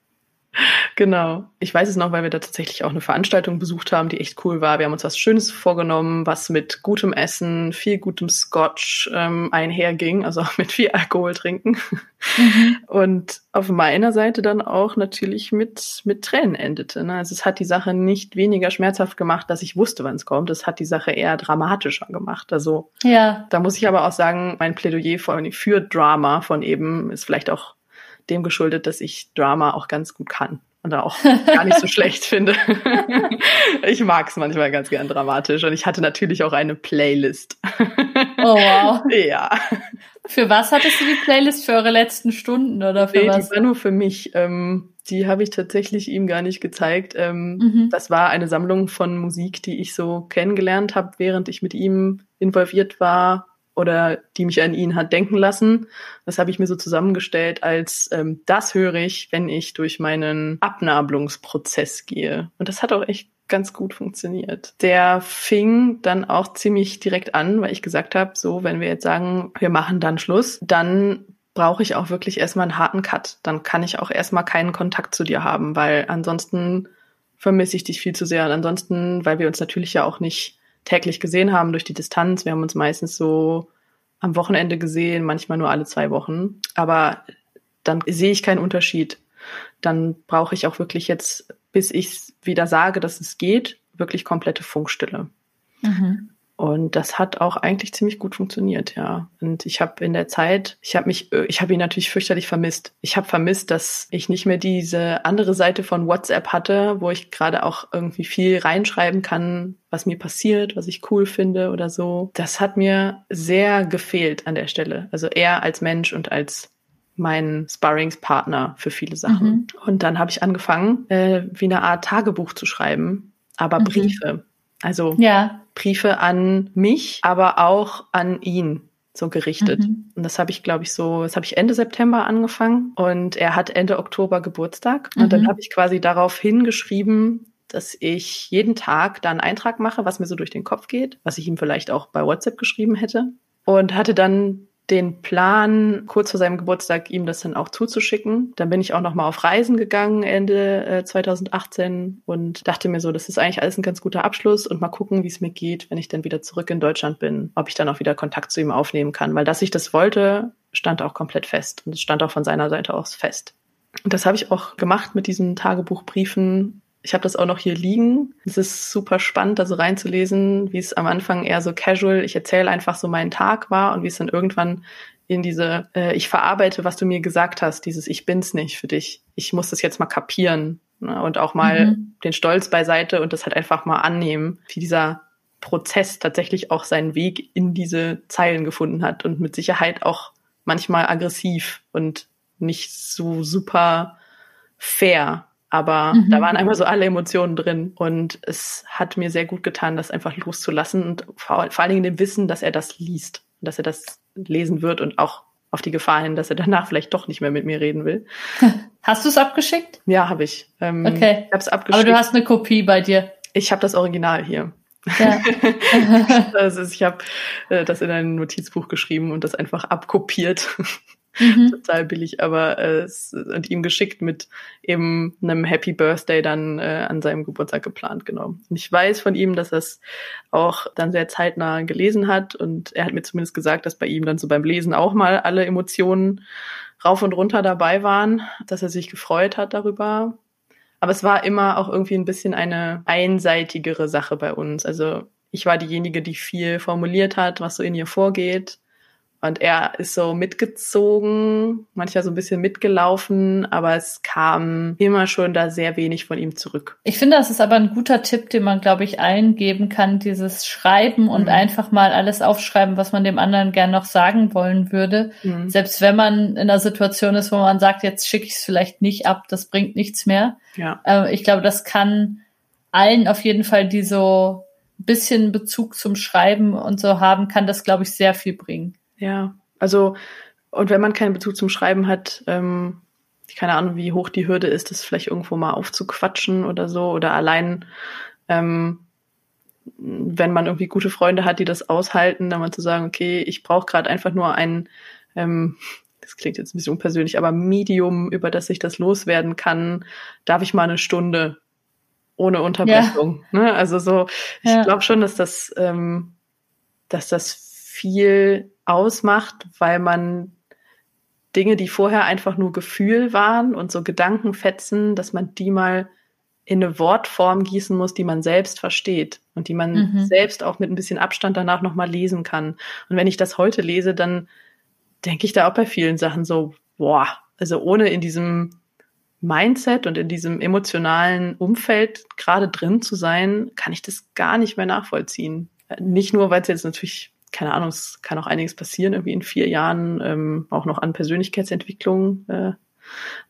Genau. Ich weiß es noch, weil wir da tatsächlich auch eine Veranstaltung besucht haben, die echt cool war. Wir haben uns was Schönes vorgenommen, was mit gutem Essen, viel gutem Scotch ähm, einherging, also auch <laughs> mit viel Alkohol trinken. Mhm. Und auf meiner Seite dann auch natürlich mit, mit Tränen endete. Ne? Also es hat die Sache nicht weniger schmerzhaft gemacht, dass ich wusste, wann es kommt. Es hat die Sache eher dramatischer gemacht. Also ja. da muss ich aber auch sagen, mein Plädoyer für Drama von eben ist vielleicht auch dem geschuldet, dass ich Drama auch ganz gut kann und auch <laughs> gar nicht so schlecht finde. ich mag es manchmal ganz gern dramatisch und ich hatte natürlich auch eine Playlist. oh wow. Ja. Für was hattest du die Playlist? Für eure letzten Stunden oder für nee, was? Die war nur für mich. Ähm, die habe ich tatsächlich ihm gar nicht gezeigt. Ähm, mhm. Das war eine Sammlung von Musik, die ich so kennengelernt habe, während ich mit ihm involviert war oder die mich an ihn hat denken lassen. Das habe ich mir so zusammengestellt als ähm, das höre ich, wenn ich durch meinen Abnabelungsprozess gehe. Und das hat auch echt ganz gut funktioniert. Der fing dann auch ziemlich direkt an, weil ich gesagt habe, so, wenn wir jetzt sagen, wir machen dann Schluss, dann brauche ich auch wirklich erstmal einen harten Cut. Dann kann ich auch erstmal keinen Kontakt zu dir haben, weil ansonsten vermisse ich dich viel zu sehr. Und ansonsten, weil wir uns natürlich ja auch nicht täglich gesehen haben durch die Distanz. Wir haben uns meistens so am Wochenende gesehen, manchmal nur alle zwei Wochen. Aber dann sehe ich keinen Unterschied. Dann brauche ich auch wirklich jetzt, bis ich wieder sage, dass es geht, wirklich komplette Funkstille. Mhm. Und das hat auch eigentlich ziemlich gut funktioniert, ja. Und ich habe in der Zeit, ich habe mich, ich habe ihn natürlich fürchterlich vermisst. Ich habe vermisst, dass ich nicht mehr diese andere Seite von WhatsApp hatte, wo ich gerade auch irgendwie viel reinschreiben kann, was mir passiert, was ich cool finde oder so. Das hat mir sehr gefehlt an der Stelle. Also er als Mensch und als mein Sparringspartner für viele Sachen. Mhm. Und dann habe ich angefangen, äh, wie eine Art Tagebuch zu schreiben, aber mhm. Briefe. Also ja. Briefe an mich, aber auch an ihn so gerichtet. Mhm. Und das habe ich, glaube ich, so, das habe ich Ende September angefangen und er hat Ende Oktober Geburtstag. Mhm. Und dann mhm. habe ich quasi darauf hingeschrieben, dass ich jeden Tag da einen Eintrag mache, was mir so durch den Kopf geht, was ich ihm vielleicht auch bei WhatsApp geschrieben hätte. Und hatte dann den Plan, kurz vor seinem Geburtstag ihm das dann auch zuzuschicken. Dann bin ich auch noch mal auf Reisen gegangen Ende äh, 2018 und dachte mir so, das ist eigentlich alles ein ganz guter Abschluss und mal gucken, wie es mir geht, wenn ich dann wieder zurück in Deutschland bin, ob ich dann auch wieder Kontakt zu ihm aufnehmen kann, weil dass ich das wollte, stand auch komplett fest und es stand auch von seiner Seite aus fest. Und das habe ich auch gemacht mit diesen Tagebuchbriefen. Ich habe das auch noch hier liegen. Es ist super spannend, da so reinzulesen, wie es am Anfang eher so casual, ich erzähle einfach so meinen Tag war und wie es dann irgendwann in diese, äh, ich verarbeite, was du mir gesagt hast, dieses Ich bin's nicht für dich. Ich muss das jetzt mal kapieren ne? und auch mal mhm. den Stolz beiseite und das halt einfach mal annehmen, wie dieser Prozess tatsächlich auch seinen Weg in diese Zeilen gefunden hat und mit Sicherheit auch manchmal aggressiv und nicht so super fair. Aber mhm. da waren einfach so alle Emotionen drin. Und es hat mir sehr gut getan, das einfach loszulassen und vor, vor allen Dingen dem Wissen, dass er das liest, dass er das lesen wird und auch auf die Gefahr hin, dass er danach vielleicht doch nicht mehr mit mir reden will. <laughs> Hast du es abgeschickt? Ja, habe ich. Ähm, okay. Ich hab's abgeschickt. Aber du hast eine Kopie bei dir. Ich habe das Original hier. Ja. <laughs> also ich habe äh, das in ein Notizbuch geschrieben und das einfach abkopiert. Mhm. <laughs> Total billig, aber äh, und ihm geschickt mit eben einem Happy Birthday dann äh, an seinem Geburtstag geplant, genau. Und ich weiß von ihm, dass er es auch dann sehr zeitnah gelesen hat und er hat mir zumindest gesagt, dass bei ihm dann so beim Lesen auch mal alle Emotionen rauf und runter dabei waren, dass er sich gefreut hat darüber. Aber es war immer auch irgendwie ein bisschen eine einseitigere Sache bei uns. Also ich war diejenige, die viel formuliert hat, was so in ihr vorgeht. Und er ist so mitgezogen, manchmal so ein bisschen mitgelaufen, aber es kam immer schon da sehr wenig von ihm zurück. Ich finde, das ist aber ein guter Tipp, den man, glaube ich, allen geben kann, dieses Schreiben und mhm. einfach mal alles aufschreiben, was man dem anderen gern noch sagen wollen würde. Mhm. Selbst wenn man in einer Situation ist, wo man sagt, jetzt schicke ich es vielleicht nicht ab, das bringt nichts mehr. Ja. Äh, ich glaube, das kann allen auf jeden Fall, die so ein bisschen Bezug zum Schreiben und so haben, kann das, glaube ich, sehr viel bringen. Ja, also und wenn man keinen Bezug zum Schreiben hat, ähm, keine Ahnung, wie hoch die Hürde ist, das vielleicht irgendwo mal aufzuquatschen oder so oder allein ähm, wenn man irgendwie gute Freunde hat, die das aushalten, dann mal zu sagen, okay, ich brauche gerade einfach nur ein, ähm, das klingt jetzt ein bisschen unpersönlich, aber Medium, über das ich das loswerden kann, darf ich mal eine Stunde ohne Unterbrechung. Ja. Ne? Also so, ich ja. glaube schon, dass das, ähm, dass das viel ausmacht, weil man Dinge, die vorher einfach nur Gefühl waren und so Gedankenfetzen, dass man die mal in eine Wortform gießen muss, die man selbst versteht und die man mhm. selbst auch mit ein bisschen Abstand danach nochmal lesen kann. Und wenn ich das heute lese, dann denke ich da auch bei vielen Sachen so, boah, also ohne in diesem Mindset und in diesem emotionalen Umfeld gerade drin zu sein, kann ich das gar nicht mehr nachvollziehen. Nicht nur, weil es jetzt natürlich keine Ahnung, es kann auch einiges passieren, irgendwie in vier Jahren, ähm, auch noch an Persönlichkeitsentwicklung. Äh.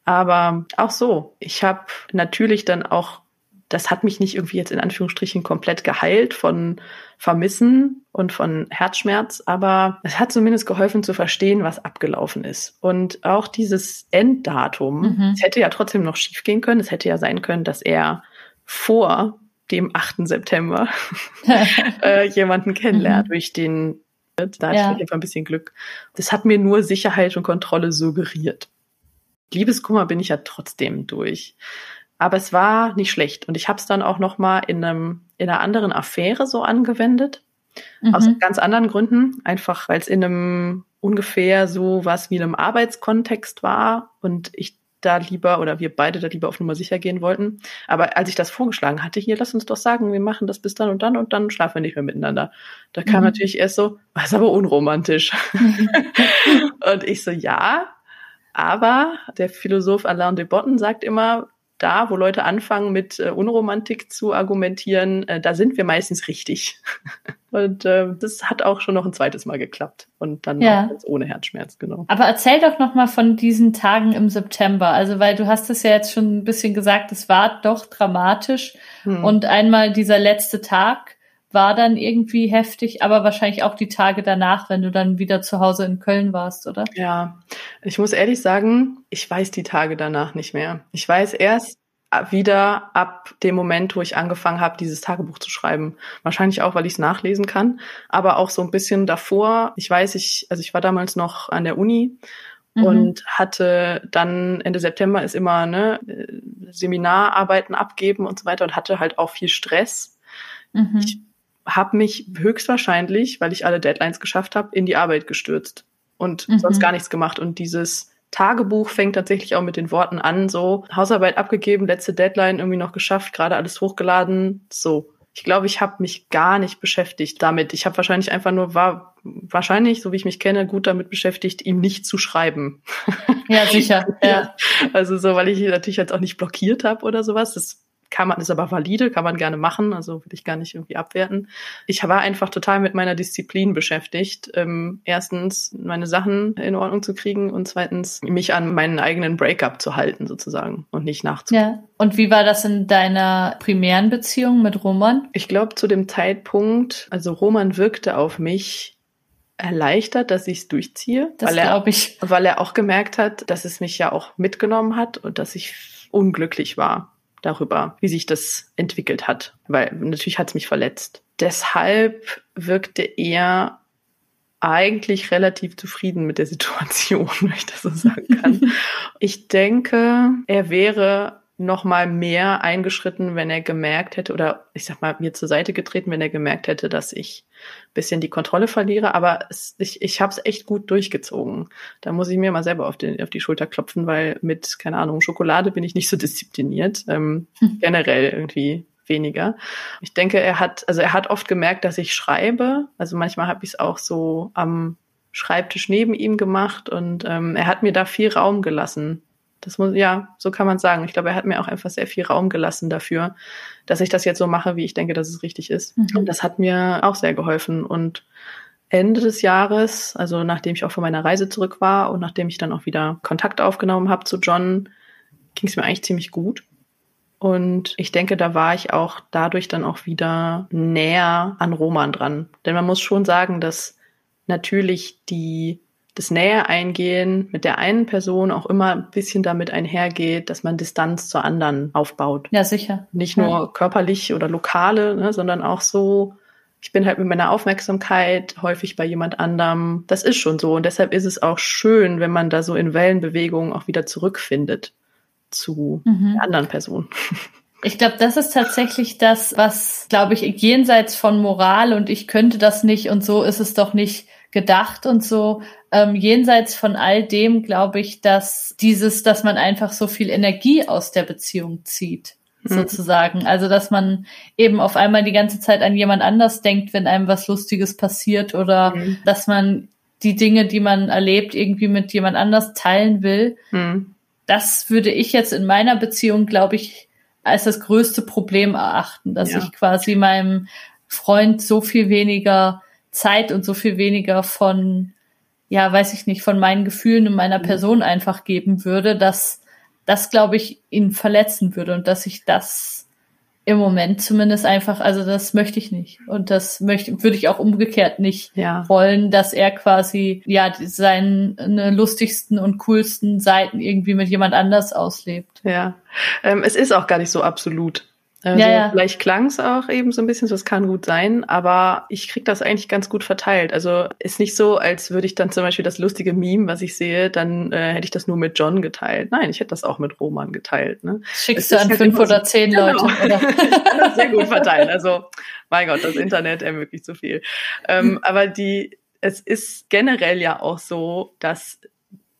Aber auch so, ich habe natürlich dann auch, das hat mich nicht irgendwie jetzt in Anführungsstrichen komplett geheilt von Vermissen und von Herzschmerz, aber es hat zumindest geholfen zu verstehen, was abgelaufen ist. Und auch dieses Enddatum, mhm. es hätte ja trotzdem noch schiefgehen können. Es hätte ja sein können, dass er vor dem 8. September <laughs> <laughs> äh, jemanden kennenlernt, mhm. durch den da hatte ja. ich Fall ein bisschen Glück. Das hat mir nur Sicherheit und Kontrolle suggeriert. Liebeskummer bin ich ja trotzdem durch. Aber es war nicht schlecht. Und ich habe es dann auch noch mal in, einem, in einer anderen Affäre so angewendet. Mhm. Aus ganz anderen Gründen. Einfach, weil es in einem ungefähr so was wie einem Arbeitskontext war und ich da lieber oder wir beide da lieber auf Nummer sicher gehen wollten. Aber als ich das vorgeschlagen hatte, hier, lass uns doch sagen, wir machen das bis dann und dann und dann schlafen wir nicht mehr miteinander. Da kam mhm. natürlich erst so, was ist aber unromantisch. <laughs> <laughs> und ich so, ja, aber der Philosoph Alain de Botton sagt immer, da, wo Leute anfangen mit äh, Unromantik zu argumentieren, äh, da sind wir meistens richtig. <laughs> und äh, das hat auch schon noch ein zweites Mal geklappt. Und dann ja. ohne Herzschmerz, genau. Aber erzähl doch noch mal von diesen Tagen im September. Also, weil du hast es ja jetzt schon ein bisschen gesagt, es war doch dramatisch. Hm. Und einmal dieser letzte Tag war dann irgendwie heftig, aber wahrscheinlich auch die Tage danach, wenn du dann wieder zu Hause in Köln warst, oder? Ja, ich muss ehrlich sagen, ich weiß die Tage danach nicht mehr. Ich weiß erst wieder ab dem Moment, wo ich angefangen habe, dieses Tagebuch zu schreiben. Wahrscheinlich auch, weil ich es nachlesen kann, aber auch so ein bisschen davor. Ich weiß, ich, also ich war damals noch an der Uni mhm. und hatte dann Ende September ist immer ne Seminararbeiten abgeben und so weiter und hatte halt auch viel Stress. Mhm. Ich habe mich höchstwahrscheinlich, weil ich alle Deadlines geschafft habe, in die Arbeit gestürzt und mhm. sonst gar nichts gemacht. Und dieses Tagebuch fängt tatsächlich auch mit den Worten an, so Hausarbeit abgegeben, letzte Deadline irgendwie noch geschafft, gerade alles hochgeladen, so. Ich glaube, ich habe mich gar nicht beschäftigt damit. Ich habe wahrscheinlich einfach nur war wahrscheinlich, so wie ich mich kenne, gut damit beschäftigt, ihm nicht zu schreiben. Ja, sicher. <laughs> ja. Also so, weil ich ihn natürlich jetzt auch nicht blockiert habe oder sowas. Das kann man, ist aber valide, kann man gerne machen, also will ich gar nicht irgendwie abwerten. Ich war einfach total mit meiner Disziplin beschäftigt. Ähm, erstens, meine Sachen in Ordnung zu kriegen und zweitens, mich an meinen eigenen Breakup zu halten sozusagen und nicht nachzudenken. Ja. Und wie war das in deiner primären Beziehung mit Roman? Ich glaube, zu dem Zeitpunkt, also Roman wirkte auf mich erleichtert, dass ich es durchziehe. Das glaube ich. Weil er auch gemerkt hat, dass es mich ja auch mitgenommen hat und dass ich unglücklich war darüber, wie sich das entwickelt hat. Weil natürlich hat es mich verletzt. Deshalb wirkte er eigentlich relativ zufrieden mit der Situation, <laughs> wenn ich das so sagen kann. <laughs> ich denke, er wäre noch mal mehr eingeschritten, wenn er gemerkt hätte oder ich sag mal mir zur Seite getreten, wenn er gemerkt hätte, dass ich bisschen die Kontrolle verliere. Aber es, ich, ich habe es echt gut durchgezogen. Da muss ich mir mal selber auf, den, auf die Schulter klopfen, weil mit keine Ahnung Schokolade bin ich nicht so diszipliniert. Ähm, hm. Generell irgendwie weniger. Ich denke, er hat also er hat oft gemerkt, dass ich schreibe. Also manchmal habe ich es auch so am Schreibtisch neben ihm gemacht und ähm, er hat mir da viel Raum gelassen das muss, ja, so kann man sagen. Ich glaube, er hat mir auch einfach sehr viel Raum gelassen dafür, dass ich das jetzt so mache, wie ich denke, dass es richtig ist. Mhm. Und das hat mir auch sehr geholfen. Und Ende des Jahres, also nachdem ich auch von meiner Reise zurück war und nachdem ich dann auch wieder Kontakt aufgenommen habe zu John, ging es mir eigentlich ziemlich gut. Und ich denke, da war ich auch dadurch dann auch wieder näher an Roman dran. Denn man muss schon sagen, dass natürlich die das Nähe eingehen mit der einen Person auch immer ein bisschen damit einhergeht, dass man Distanz zur anderen aufbaut. Ja, sicher. Nicht nur ja. körperlich oder lokale, ne, sondern auch so, ich bin halt mit meiner Aufmerksamkeit häufig bei jemand anderem. Das ist schon so. Und deshalb ist es auch schön, wenn man da so in Wellenbewegungen auch wieder zurückfindet zu mhm. der anderen Person. Ich glaube, das ist tatsächlich das, was, glaube ich, jenseits von Moral und ich könnte das nicht und so ist es doch nicht gedacht und so. Ähm, jenseits von all dem glaube ich, dass dieses, dass man einfach so viel Energie aus der Beziehung zieht, mhm. sozusagen. Also, dass man eben auf einmal die ganze Zeit an jemand anders denkt, wenn einem was Lustiges passiert oder mhm. dass man die Dinge, die man erlebt, irgendwie mit jemand anders teilen will. Mhm. Das würde ich jetzt in meiner Beziehung, glaube ich, als das größte Problem erachten, dass ja. ich quasi meinem Freund so viel weniger Zeit und so viel weniger von, ja, weiß ich nicht, von meinen Gefühlen und meiner mhm. Person einfach geben würde, dass das, glaube ich, ihn verletzen würde und dass ich das im Moment zumindest einfach, also das möchte ich nicht. Und das möchte, würde ich auch umgekehrt nicht ja. wollen, dass er quasi, ja, seine lustigsten und coolsten Seiten irgendwie mit jemand anders auslebt. Ja. Ähm, es ist auch gar nicht so absolut. Also ja, ja. vielleicht klang es auch eben so ein bisschen, das kann gut sein, aber ich krieg das eigentlich ganz gut verteilt. Also ist nicht so, als würde ich dann zum Beispiel das lustige Meme, was ich sehe, dann äh, hätte ich das nur mit John geteilt. Nein, ich hätte das auch mit Roman geteilt. Ne? Schickst du an halt fünf oder zehn genau. Leute. <laughs> Oder? sehr gut verteilen. Also mein Gott, das Internet ermöglicht so viel. Ähm, aber die, es ist generell ja auch so, dass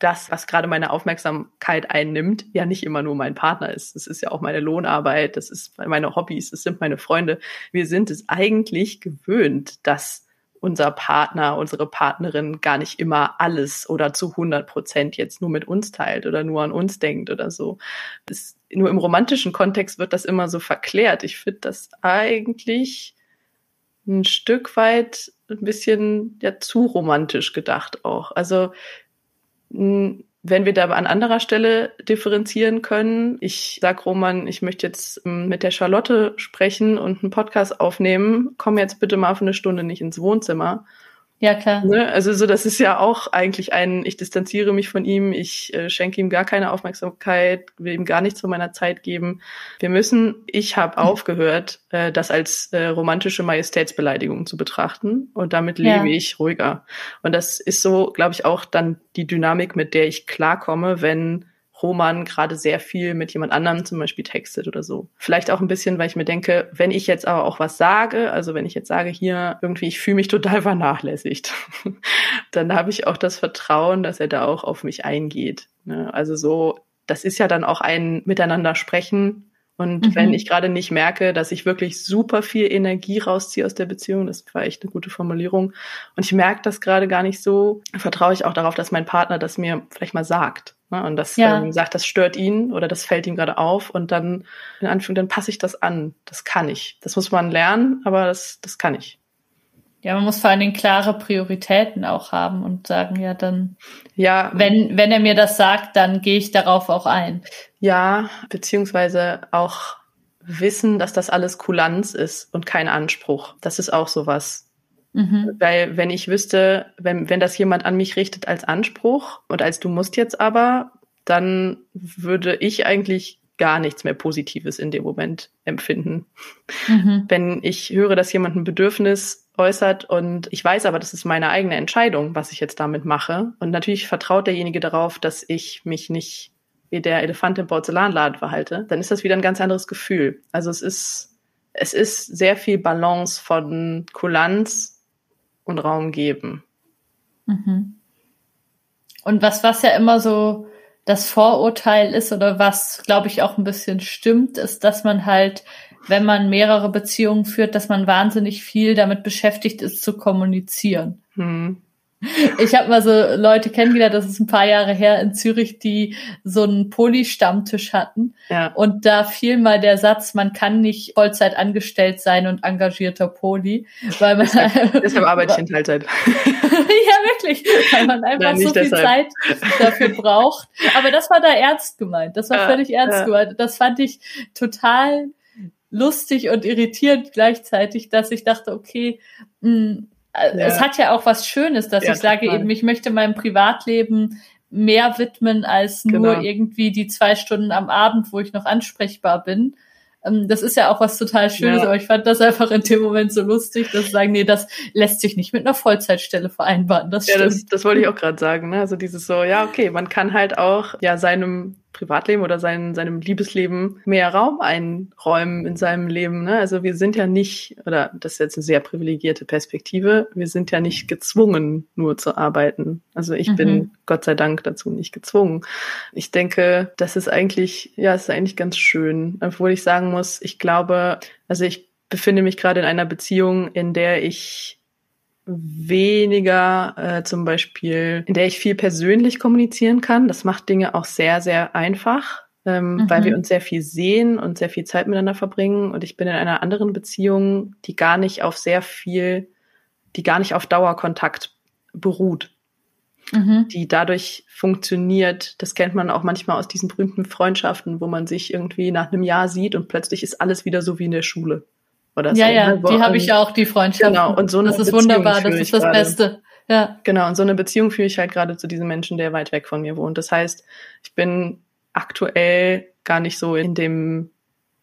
das, was gerade meine Aufmerksamkeit einnimmt, ja nicht immer nur mein Partner ist. Es ist ja auch meine Lohnarbeit, das ist meine Hobbys, das sind meine Freunde. Wir sind es eigentlich gewöhnt, dass unser Partner, unsere Partnerin gar nicht immer alles oder zu 100 Prozent jetzt nur mit uns teilt oder nur an uns denkt oder so. Das, nur im romantischen Kontext wird das immer so verklärt. Ich finde das eigentlich ein Stück weit ein bisschen ja zu romantisch gedacht auch. Also wenn wir da an anderer Stelle differenzieren können, ich sag Roman, ich möchte jetzt ähm, mit der Charlotte sprechen und einen Podcast aufnehmen, komm jetzt bitte mal für eine Stunde nicht ins Wohnzimmer. Ja, klar. Ne? Also so, das ist ja auch eigentlich ein, ich distanziere mich von ihm, ich äh, schenke ihm gar keine Aufmerksamkeit, will ihm gar nichts von meiner Zeit geben. Wir müssen, ich habe mhm. aufgehört, äh, das als äh, romantische Majestätsbeleidigung zu betrachten und damit lebe ja. ich ruhiger. Und das ist so, glaube ich, auch dann die Dynamik, mit der ich klarkomme, wenn Roman gerade sehr viel mit jemand anderem zum Beispiel textet oder so. Vielleicht auch ein bisschen, weil ich mir denke, wenn ich jetzt aber auch was sage, also wenn ich jetzt sage, hier irgendwie, ich fühle mich total vernachlässigt, <laughs> dann habe ich auch das Vertrauen, dass er da auch auf mich eingeht. Ne? Also so, das ist ja dann auch ein Miteinander sprechen und mhm. wenn ich gerade nicht merke, dass ich wirklich super viel Energie rausziehe aus der Beziehung, das war echt eine gute Formulierung, und ich merke das gerade gar nicht so, vertraue ich auch darauf, dass mein Partner das mir vielleicht mal sagt. Ne? Und das ja. ähm, sagt, das stört ihn oder das fällt ihm gerade auf und dann, in Anführung, dann passe ich das an. Das kann ich. Das muss man lernen, aber das, das kann ich. Ja, man muss vor allen Dingen klare Prioritäten auch haben und sagen, ja, dann, ja, wenn, wenn er mir das sagt, dann gehe ich darauf auch ein. Ja, beziehungsweise auch wissen, dass das alles Kulanz ist und kein Anspruch. Das ist auch sowas. Mhm. Weil wenn ich wüsste, wenn, wenn das jemand an mich richtet als Anspruch und als du musst jetzt aber, dann würde ich eigentlich gar nichts mehr Positives in dem Moment empfinden. Mhm. Wenn ich höre, dass jemand ein Bedürfnis äußert und ich weiß aber, das ist meine eigene Entscheidung, was ich jetzt damit mache. Und natürlich vertraut derjenige darauf, dass ich mich nicht wie der Elefant im Porzellanladen verhalte, dann ist das wieder ein ganz anderes Gefühl. Also es ist, es ist sehr viel Balance von Kulanz und Raum geben. Mhm. Und was, was ja immer so das Vorurteil ist oder was, glaube ich, auch ein bisschen stimmt, ist, dass man halt wenn man mehrere Beziehungen führt, dass man wahnsinnig viel damit beschäftigt ist zu kommunizieren. Hm. <laughs> Ich habe mal so Leute kennengelernt, das ist ein paar Jahre her in Zürich, die so einen Poly-Stammtisch hatten. Ja. Und da fiel mal der Satz, man kann nicht Vollzeit angestellt sein und engagierter Poly, weil man deshalb, <laughs> deshalb arbeite ich in Teilzeit. <laughs> ja, wirklich, weil man einfach Nein, so viel deshalb. Zeit dafür braucht. Aber das war da ernst gemeint. Das war ja, völlig ernst ja. gemeint. Das fand ich total lustig und irritierend gleichzeitig, dass ich dachte, okay, mh, hm, ja. es hat ja auch was Schönes, dass ja, ich sage total. eben, ich möchte meinem Privatleben mehr widmen als nur genau. irgendwie die zwei Stunden am Abend, wo ich noch ansprechbar bin. Ähm, das ist ja auch was total Schönes, ja. aber ich fand das einfach in dem Moment so lustig, dass sie sagen, nee, das lässt sich nicht mit einer Vollzeitstelle vereinbaren. Das ja, das, das wollte ich auch gerade sagen. Ne? Also dieses so, ja, okay, man kann halt auch ja seinem Privatleben oder sein, seinem Liebesleben mehr Raum einräumen in seinem Leben. Ne? Also wir sind ja nicht, oder das ist jetzt eine sehr privilegierte Perspektive, wir sind ja nicht gezwungen, nur zu arbeiten. Also ich mhm. bin Gott sei Dank dazu nicht gezwungen. Ich denke, das ist eigentlich, ja, ist eigentlich ganz schön. Obwohl ich sagen muss, ich glaube, also ich befinde mich gerade in einer Beziehung, in der ich weniger äh, zum Beispiel, in der ich viel persönlich kommunizieren kann. Das macht Dinge auch sehr, sehr einfach, ähm, mhm. weil wir uns sehr viel sehen und sehr viel Zeit miteinander verbringen. Und ich bin in einer anderen Beziehung, die gar nicht auf sehr viel, die gar nicht auf Dauerkontakt beruht. Mhm. die dadurch funktioniert. Das kennt man auch manchmal aus diesen berühmten Freundschaften, wo man sich irgendwie nach einem Jahr sieht und plötzlich ist alles wieder so wie in der Schule oder ja, so. Ja, ja, ne? die habe ich auch, die Freundschaft. Genau, und so eine Das ist Beziehung wunderbar, das ist das grade. Beste. Ja. Genau, und so eine Beziehung führe ich halt gerade zu diesem Menschen, der weit weg von mir wohnt. Das heißt, ich bin aktuell gar nicht so in dem,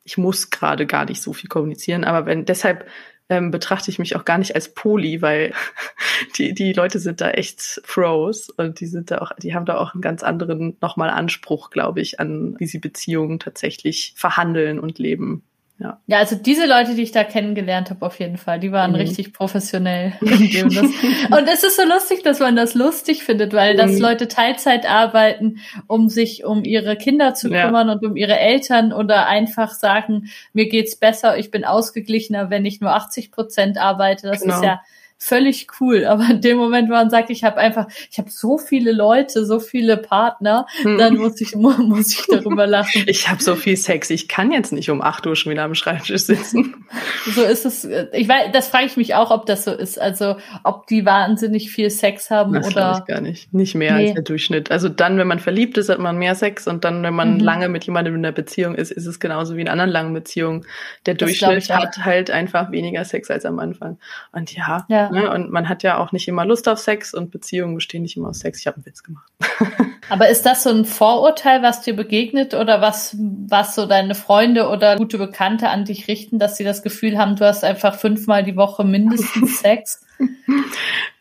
ich muss gerade gar nicht so viel kommunizieren, aber wenn, deshalb ähm, betrachte ich mich auch gar nicht als Poli, weil <laughs> die, die Leute sind da echt Pros und die sind da auch, die haben da auch einen ganz anderen nochmal Anspruch, glaube ich, an wie sie Beziehungen tatsächlich verhandeln und leben. Ja. ja, also diese Leute, die ich da kennengelernt habe, auf jeden Fall, die waren mhm. richtig professionell. <laughs> und es ist so lustig, dass man das lustig findet, weil mhm. dass Leute Teilzeit arbeiten, um sich um ihre Kinder zu kümmern ja. und um ihre Eltern oder einfach sagen, mir geht's besser, ich bin ausgeglichener, wenn ich nur 80 Prozent arbeite. Das genau. ist ja völlig cool. Aber in dem Moment, wo man sagt, ich habe einfach, ich habe so viele Leute, so viele Partner, hm. dann muss ich, muss ich darüber lachen. <laughs> Ich habe so viel Sex, ich kann jetzt nicht um acht Uhr schon wieder am Schreibtisch sitzen. So ist es. Ich weiß, das frage ich mich auch, ob das so ist. Also ob die wahnsinnig viel Sex haben das oder. Ich gar nicht. Nicht mehr nee. als der Durchschnitt. Also dann, wenn man verliebt ist, hat man mehr Sex und dann, wenn man mhm. lange mit jemandem in einer Beziehung ist, ist es genauso wie in anderen langen Beziehungen. Der das Durchschnitt hat halt einfach weniger Sex als am Anfang. Und ja, ja. Ne? Und man hat ja auch nicht immer Lust auf Sex und Beziehungen bestehen nicht immer aus Sex. Ich habe einen Witz gemacht. <laughs> Aber ist das so ein Vorurteil, was dir begegnet oder was, was so deine Freunde oder gute Bekannte an dich richten, dass sie das Gefühl haben, du hast einfach fünfmal die Woche mindestens <laughs> Sex?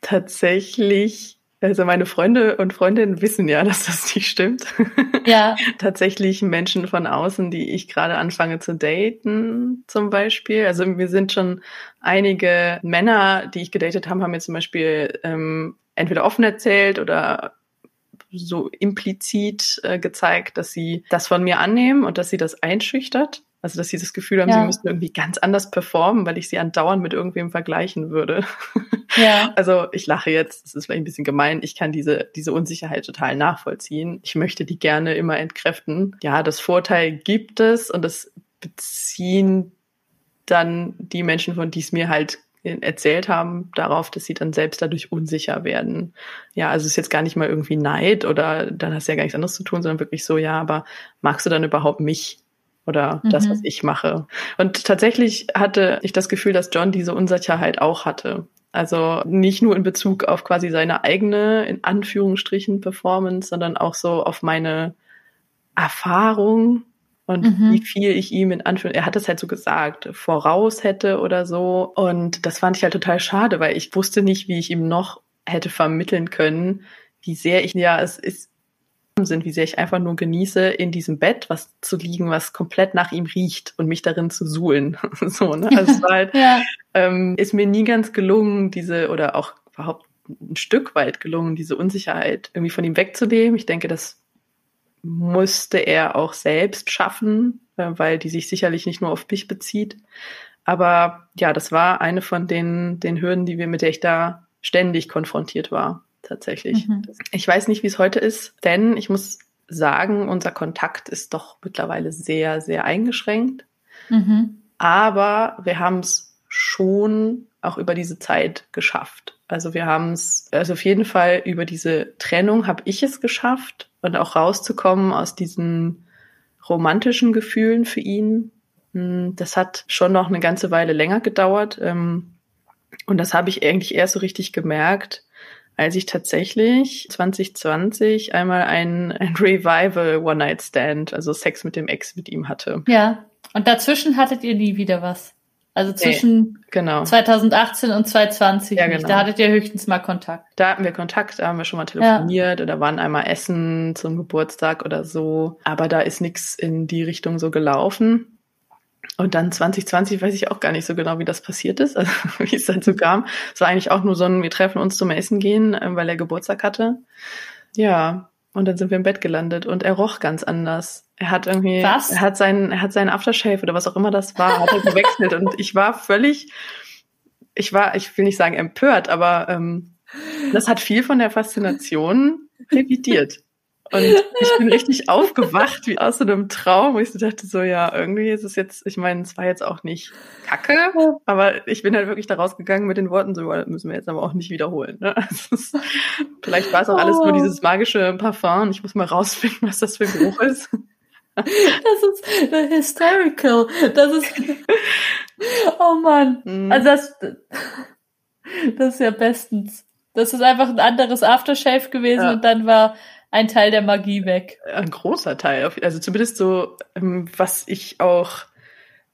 Tatsächlich Also meine Freunde und Freundinnen wissen ja, <laughs> dass das nicht stimmt. Ja. <laughs> Tatsächlich Menschen von außen, die ich gerade anfange zu daten, zum Beispiel. Also mir sind schon einige Männer, die ich gedatet habe, haben mir zum Beispiel ähm, entweder offen erzählt oder so implizit äh, gezeigt, dass sie das von mir annehmen und dass sie das einschüchtert. Also, dass sie das Gefühl haben, Ja. sie müssen irgendwie ganz anders performen, weil ich sie andauernd mit irgendwem vergleichen würde. Ja. <laughs> Also, ich lache jetzt, das ist vielleicht ein bisschen gemein. Ich kann diese, diese Unsicherheit total nachvollziehen. Ich möchte die gerne immer entkräften. Ja, das Vorteil gibt es und das beziehen dann die Menschen, von die es mir halt erzählt haben, darauf, dass sie dann selbst dadurch unsicher werden. Ja, also es ist jetzt gar nicht mal irgendwie Neid oder dann hast du ja gar nichts anderes zu tun, sondern wirklich so, ja, aber magst du dann überhaupt mich? Oder das, Mhm. was ich mache. Und tatsächlich hatte ich das Gefühl, dass John diese Unsicherheit auch hatte. Also nicht nur in Bezug auf quasi seine eigene, in Anführungsstrichen, Performance, sondern auch so auf meine Erfahrung und Mhm. wie viel ich ihm in Anführung, er hat es halt so gesagt, voraus hätte oder so. Und das fand ich halt total schade, weil ich wusste nicht, wie ich ihm noch hätte vermitteln können, wie sehr ich, ja, es ist sind, wie sehr ich einfach nur genieße, in diesem Bett was zu liegen, was komplett nach ihm riecht und mich darin zu suhlen. <laughs> so, ne? Also es war halt, <laughs> Ja. ähm, ist mir nie ganz gelungen, diese, oder auch überhaupt ein Stück weit gelungen, diese Unsicherheit irgendwie von ihm wegzunehmen. Ich denke, das musste er auch selbst schaffen, äh, weil die sich sicherlich nicht nur auf mich bezieht. Aber ja, das war eine von den, den Hürden, die wir, mit der ich da ständig konfrontiert war, tatsächlich. Mhm. Ich weiß nicht, wie es heute ist, denn ich muss sagen, unser Kontakt ist doch mittlerweile sehr, sehr eingeschränkt. Mhm. Aber wir haben es schon auch über diese Zeit geschafft. Also wir haben es, also auf jeden Fall über diese Trennung habe ich es geschafft und auch rauszukommen aus diesen romantischen Gefühlen für ihn. Hm, Das hat schon noch eine ganze Weile länger gedauert. ähm, Und das habe ich eigentlich erst so richtig gemerkt, als ich tatsächlich 2020 einmal ein, ein Revival One-Night-Stand, also Sex mit dem Ex mit ihm hatte. Ja. Und dazwischen hattet ihr nie wieder was. Also zwischen Genau. 2018 und 2020 Ja, genau. Da hattet ihr höchstens mal Kontakt. Da hatten wir Kontakt, da haben wir schon mal telefoniert oder waren einmal essen zum Geburtstag oder so. Aber da ist nichts in die Richtung so gelaufen. Und dann 2020 weiß ich auch gar nicht so genau, wie das passiert ist, also <laughs> wie es dazu kam. Es war eigentlich auch nur so ein, wir treffen uns zum Essen gehen, äh, weil er Geburtstag hatte. Ja, und dann sind wir im Bett gelandet und er roch ganz anders. Er hat irgendwie, Was? er hat seinen, er hat seinen Aftershave oder was auch immer das war, hat er gewechselt und ich war völlig, ich war, ich will nicht sagen empört, aber ähm, das hat viel von der Faszination revidiert. Und ich bin richtig aufgewacht, wie aus so einem Traum, wo ich so dachte, so ja, irgendwie ist es jetzt, ich meine, es war jetzt auch nicht kacke, aber ich bin halt wirklich da rausgegangen mit den Worten, so, müssen wir jetzt aber auch nicht wiederholen. Ne? <laughs> Ist, vielleicht war es auch alles nur Oh. dieses magische Parfum und ich muss mal rausfinden, was das für ein Geruch ist. <laughs> Das ist hysterical. Das ist. <laughs> Oh Mann. Mhm. Also das, das ist ja bestens. Das ist einfach ein anderes Aftershave gewesen Ja. und dann war ein Teil der Magie weg. ein großer Teil, also zumindest so, ähm, was ich auch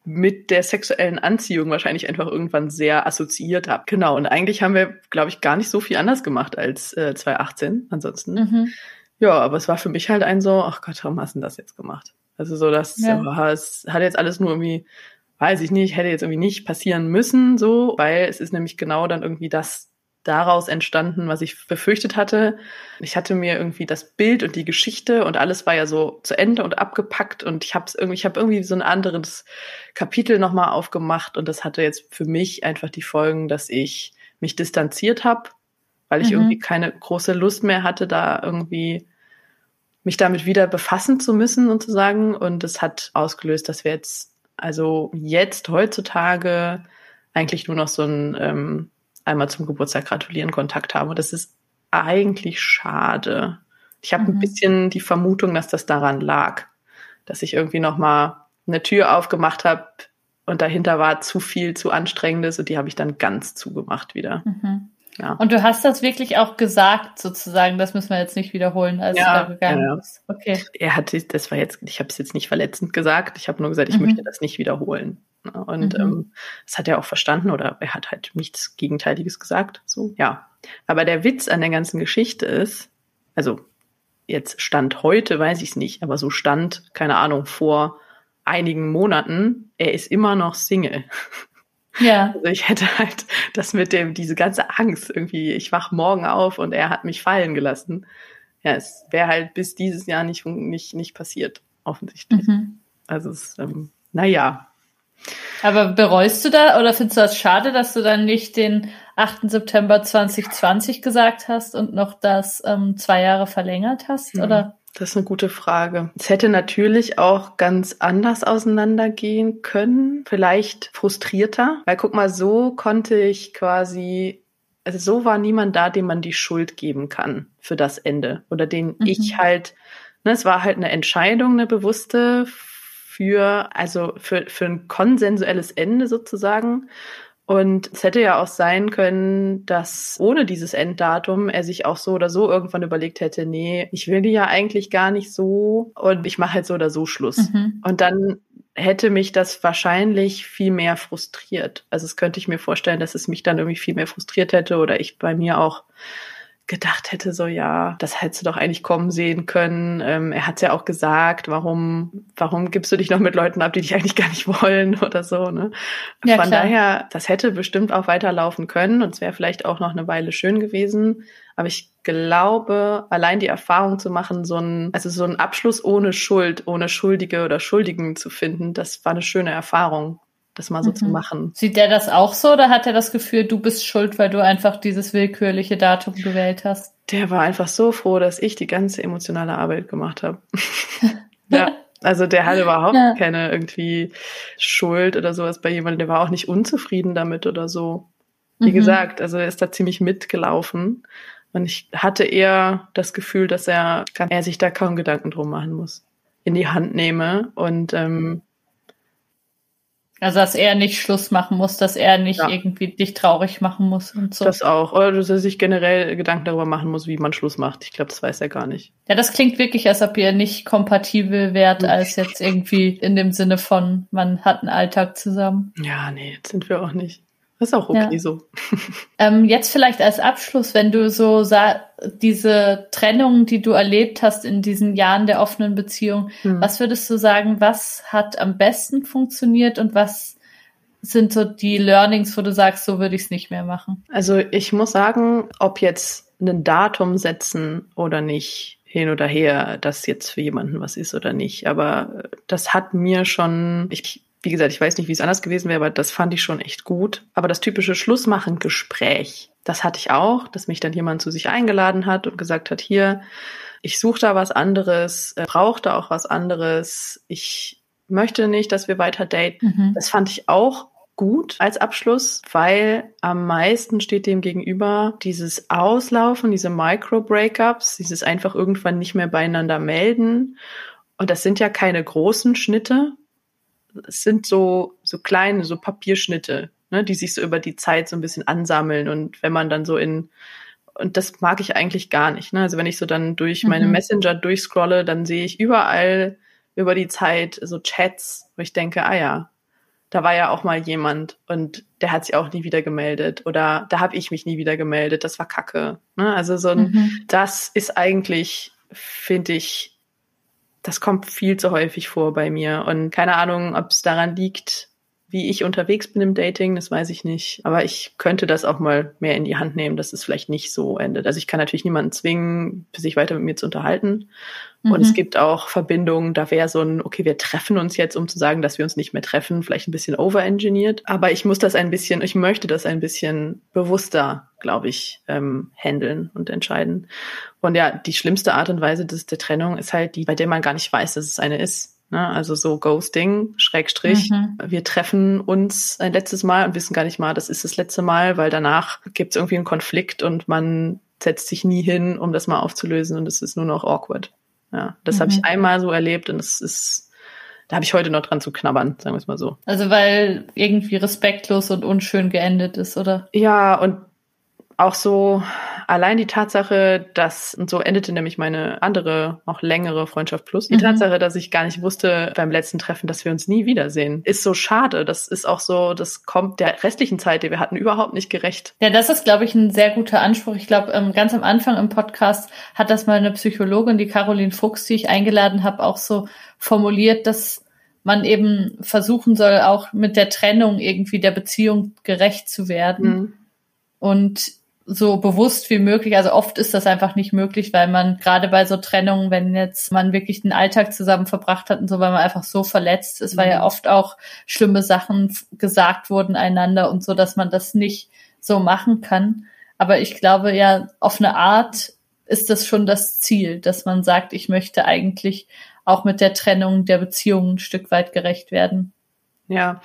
mit der sexuellen Anziehung wahrscheinlich einfach irgendwann sehr assoziiert habe. Genau, und eigentlich haben wir, glaube ich, gar nicht so viel anders gemacht als äh, 2018 ansonsten. Mhm. Ja, aber es war für mich halt ein so, ach Gott, warum hast du denn das jetzt gemacht? Also so, dass Ja. ja. es hat jetzt alles nur irgendwie, weiß ich nicht, hätte jetzt irgendwie nicht passieren müssen, so, weil es ist nämlich genau dann irgendwie das daraus entstanden, was ich befürchtet hatte. Ich hatte mir irgendwie das Bild und die Geschichte und alles war ja so zu Ende und abgepackt und ich habe irgendwie, ich habe irgendwie so ein anderes Kapitel nochmal aufgemacht und das hatte jetzt für mich einfach die Folgen, dass ich mich distanziert habe, weil ich Mhm. irgendwie keine große Lust mehr hatte, da irgendwie mich damit wieder befassen zu müssen sozusagen. Und es hat ausgelöst, dass wir jetzt, also jetzt heutzutage eigentlich nur noch so ein ähm, einmal zum Geburtstag gratulieren Kontakt haben. Und das ist eigentlich schade. Ich habe Mhm. ein bisschen die Vermutung, dass das daran lag, dass ich irgendwie noch mal eine Tür aufgemacht habe und dahinter war zu viel, zu anstrengendes und die habe ich dann ganz zugemacht wieder. Mhm. Ja. Und du hast das wirklich auch gesagt, sozusagen. Das müssen wir jetzt nicht wiederholen, als Ja, du da gegangen ja, ja. bist. Okay. er hatte, das war jetzt, ich habe es jetzt nicht verletzend gesagt, ich habe nur gesagt, ich Mhm. möchte das nicht wiederholen. Und Mhm. ähm, das hat er auch verstanden oder er hat halt nichts Gegenteiliges gesagt. So, ja. Aber der Witz an der ganzen Geschichte ist, also jetzt Stand heute, weiß ich es nicht, aber so Stand, keine Ahnung, vor einigen Monaten, er ist immer noch Single. Ja. Also ich hätte halt das mit dem, diese ganze Angst irgendwie, ich wach morgen auf und er hat mich fallen gelassen. Ja, es wäre halt bis dieses Jahr nicht, nicht, nicht passiert, offensichtlich. Mhm. Also es, ähm, naja. Aber bereust du da oder findest du das schade, dass du dann nicht den 8. September 2020 gesagt hast und noch das ähm, zwei Jahre verlängert hast? Oder? Das ist eine gute Frage. Es hätte natürlich auch ganz anders auseinandergehen können, vielleicht frustrierter, weil guck mal, so konnte ich quasi, also so war niemand da, dem man die Schuld geben kann für das Ende oder den Mhm. ich halt, ne, es war halt eine Entscheidung, eine bewusste für, also für, für ein konsensuelles Ende sozusagen. Und es hätte ja auch sein können, dass ohne dieses Enddatum er sich auch so oder so irgendwann überlegt hätte, nee, ich will die ja eigentlich gar nicht so und ich mache halt so oder so Schluss. Mhm. Und dann hätte mich das wahrscheinlich viel mehr frustriert. Also es könnte ich mir vorstellen, dass es mich dann irgendwie viel mehr frustriert hätte oder ich bei mir auch gedacht hätte, so ja, das hättest du doch eigentlich kommen sehen können. Ähm, er hat ja auch gesagt, warum, warum gibst du dich noch mit Leuten ab, die dich eigentlich gar nicht <laughs> wollen oder so. Ne? Ja, Von klar. daher, das hätte bestimmt auch weiterlaufen können und es wäre vielleicht auch noch eine Weile schön gewesen. Aber ich glaube, allein die Erfahrung zu machen, so ein, also so ein Abschluss ohne Schuld, ohne Schuldige oder Schuldigen zu finden, das war eine schöne Erfahrung, das mal so zu Mhm. machen. Sieht der das auch so oder hat er das Gefühl, du bist schuld, weil du einfach dieses willkürliche Datum gewählt hast? Der war einfach so froh, dass ich die ganze emotionale Arbeit gemacht habe. <laughs> ja. Also der hatte überhaupt Ja. keine irgendwie Schuld oder sowas bei jemandem. Der war auch nicht unzufrieden damit oder so. Wie Mhm. gesagt, also er ist da ziemlich mitgelaufen. Und ich hatte eher das Gefühl, dass er, er sich da kaum Gedanken drum machen muss. In die Hand nehme und ähm, Also, dass er nicht Schluss machen muss, dass er nicht Ja. irgendwie dich traurig machen muss und so. das auch. Oder dass er sich generell Gedanken darüber machen muss, wie man Schluss macht. Ich glaube, das weiß er gar nicht. ja, das klingt wirklich, als ob ihr nicht kompatibel wärt, Mhm. als jetzt irgendwie in dem Sinne von, man hat einen Alltag zusammen. Ja, nee, das sind wir auch nicht. Das ist auch okay Ja. so. Ähm, jetzt vielleicht als Abschluss, wenn du so diese Trennung, die du erlebt hast in diesen Jahren der offenen Beziehung, Hm. was würdest du sagen, was hat am besten funktioniert und was sind so die Learnings, wo du sagst, so würde ich es nicht mehr machen? Also ich muss sagen, ob jetzt ein Datum setzen oder nicht, hin oder her, dass jetzt für jemanden was ist oder nicht. Aber das hat mir schon, ich, wie gesagt, ich weiß nicht, wie es anders gewesen wäre, aber das fand ich schon echt gut. Aber das typische Schlussmachen-Gespräch, das hatte ich auch, dass mich dann jemand zu sich eingeladen hat und gesagt hat, hier, ich suche da was anderes, äh, brauche da auch was anderes, ich möchte nicht, dass wir weiter daten. Mhm. Das fand ich auch gut als Abschluss, weil am meisten steht dem gegenüber dieses Auslaufen, diese Micro-Breakups, dieses einfach irgendwann nicht mehr beieinander melden. Und das sind ja keine großen Schnitte. Es sind so, so kleine, so Papierschnitte, ne, die sich so über die Zeit so ein bisschen ansammeln. Und wenn man dann so in, und das mag ich eigentlich gar nicht. Ne? Also wenn ich so dann durch meine Mhm. Messenger durchscrolle, dann sehe ich überall über die Zeit so Chats, wo ich denke, ah ja, da war ja auch mal jemand und der hat sich auch nie wieder gemeldet oder da habe ich mich nie wieder gemeldet, das war Kacke. Ne? Also so ein, Mhm. das ist eigentlich, finde ich, das kommt viel zu häufig vor bei mir. Und keine Ahnung, ob es daran liegt, wie ich unterwegs bin im Dating, das weiß ich nicht. Aber ich könnte das auch mal mehr in die Hand nehmen, dass es vielleicht nicht so endet. Also ich kann natürlich niemanden zwingen, sich weiter mit mir zu unterhalten. Und Mhm. es gibt auch Verbindungen, da wäre so ein, okay, wir treffen uns jetzt, um zu sagen, dass wir uns nicht mehr treffen, vielleicht ein bisschen overengineert. Aber ich muss das ein bisschen, ich möchte das ein bisschen bewusster, glaube ich, ähm, handeln und entscheiden. Und ja, die schlimmste Art und Weise des, der Trennung ist halt die, bei der man gar nicht weiß, dass es eine ist. Ne? Also so Ghosting, Schrägstrich. Mhm. Wir treffen uns ein letztes Mal und wissen gar nicht mal, das ist das letzte Mal, weil danach gibt es irgendwie einen Konflikt und man setzt sich nie hin, um das mal aufzulösen und es ist nur noch awkward. Ja, das habe Mhm. ich einmal so erlebt und es ist, da habe ich heute noch dran zu knabbern, sagen wir es mal so. Also weil irgendwie respektlos und unschön geendet ist, oder? Ja, und auch so, allein die Tatsache, dass, und so endete nämlich meine andere, auch längere Freundschaft plus, die Mhm. Tatsache, dass ich gar nicht wusste beim letzten Treffen, dass wir uns nie wiedersehen, ist so schade. Das ist auch so, das kommt der restlichen Zeit, die wir hatten, überhaupt nicht gerecht. Ja, das ist, glaube ich, ein sehr guter Anspruch. Ich glaube, ähm, ganz am Anfang im Podcast hat das mal eine Psychologin, die Caroline Fuchs, die ich eingeladen habe, auch so formuliert, dass man eben versuchen soll, auch mit der Trennung irgendwie der Beziehung gerecht zu werden. Mhm. und so bewusst wie möglich. Also oft ist das einfach nicht möglich, weil man gerade bei so Trennungen, wenn jetzt man wirklich den Alltag zusammen verbracht hat und so, weil man einfach so verletzt ist, weil Mhm. ja oft auch schlimme Sachen gesagt wurden einander und so, dass man das nicht so machen kann. Aber ich glaube ja, auf eine Art ist das schon das Ziel, dass man sagt, ich möchte eigentlich auch mit der Trennung der Beziehung ein Stück weit gerecht werden. Ja,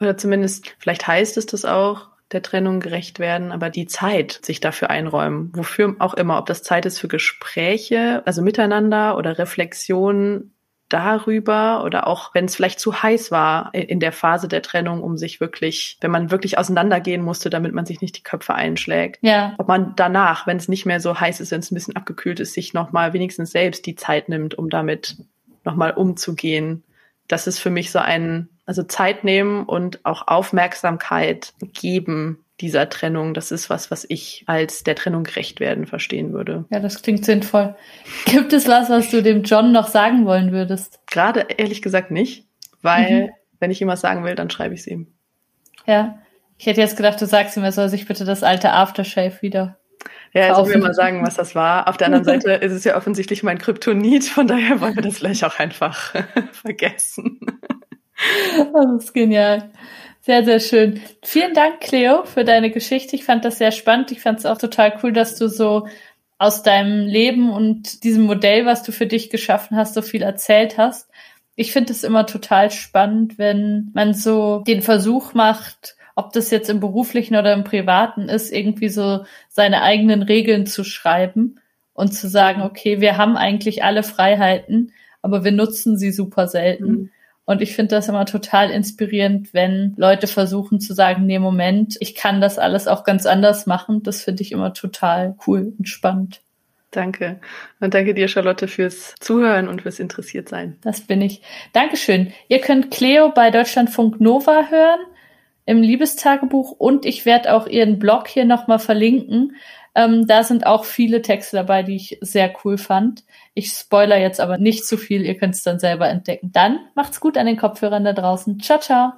oder zumindest, vielleicht heißt es das auch, der Trennung gerecht werden, aber die Zeit sich dafür einräumen, wofür auch immer, ob das Zeit ist für Gespräche, also miteinander oder Reflexion darüber oder auch wenn es vielleicht zu heiß war in der Phase der Trennung, um sich wirklich, wenn man wirklich auseinandergehen musste, damit man sich nicht die Köpfe einschlägt. Ja, Ob man danach, wenn es nicht mehr so heiß ist, wenn es ein bisschen abgekühlt ist, sich nochmal wenigstens selbst die Zeit nimmt, um damit nochmal umzugehen. Das ist für mich so ein, also Zeit nehmen und auch Aufmerksamkeit geben dieser Trennung. Das ist was, was ich als der Trennung gerecht werden verstehen würde. ja, das klingt sinnvoll. <laughs> Gibt es was, was du dem John noch sagen wollen würdest? Gerade ehrlich gesagt nicht, weil Mhm. wenn ich ihm was sagen will, dann schreibe ich es ihm. Ja. Ich hätte jetzt gedacht, du sagst ihm, er soll sich bitte das alte Aftershave wieder. Ja, er soll mir Kaufen. mal sagen, was das war. Auf der anderen <laughs> Seite ist es ja offensichtlich mein Kryptonit, von daher wollen wir das vielleicht auch einfach <laughs> vergessen. Das ist genial. Sehr, sehr schön. Vielen Dank, Cleo, für deine Geschichte. Ich fand das sehr spannend. Ich fand es auch total cool, dass du so aus deinem Leben und diesem Modell, was du für dich geschaffen hast, so viel erzählt hast. Ich finde es immer total spannend, wenn man so den Versuch macht, ob das jetzt im beruflichen oder im privaten ist, irgendwie so seine eigenen Regeln zu schreiben und zu sagen, okay, wir haben eigentlich alle Freiheiten, aber wir nutzen sie super selten. Mhm. Und ich finde das immer total inspirierend, wenn Leute versuchen zu sagen, nee, Moment, ich kann das alles auch ganz anders machen. Das finde ich immer total cool und spannend. Danke. Und danke dir, Charlotte, fürs Zuhören und fürs Interessiertsein. Das bin ich. Dankeschön. Ihr könnt Cleo bei Deutschlandfunk Nova hören im Liebestagebuch und ich werde auch ihren Blog hier nochmal verlinken. Ähm, da sind auch viele Texte dabei, die ich sehr cool fand. Ich spoiler jetzt aber nicht zu viel, ihr könnt es dann selber entdecken. Dann macht's gut an den Kopfhörern da draußen. Ciao, ciao.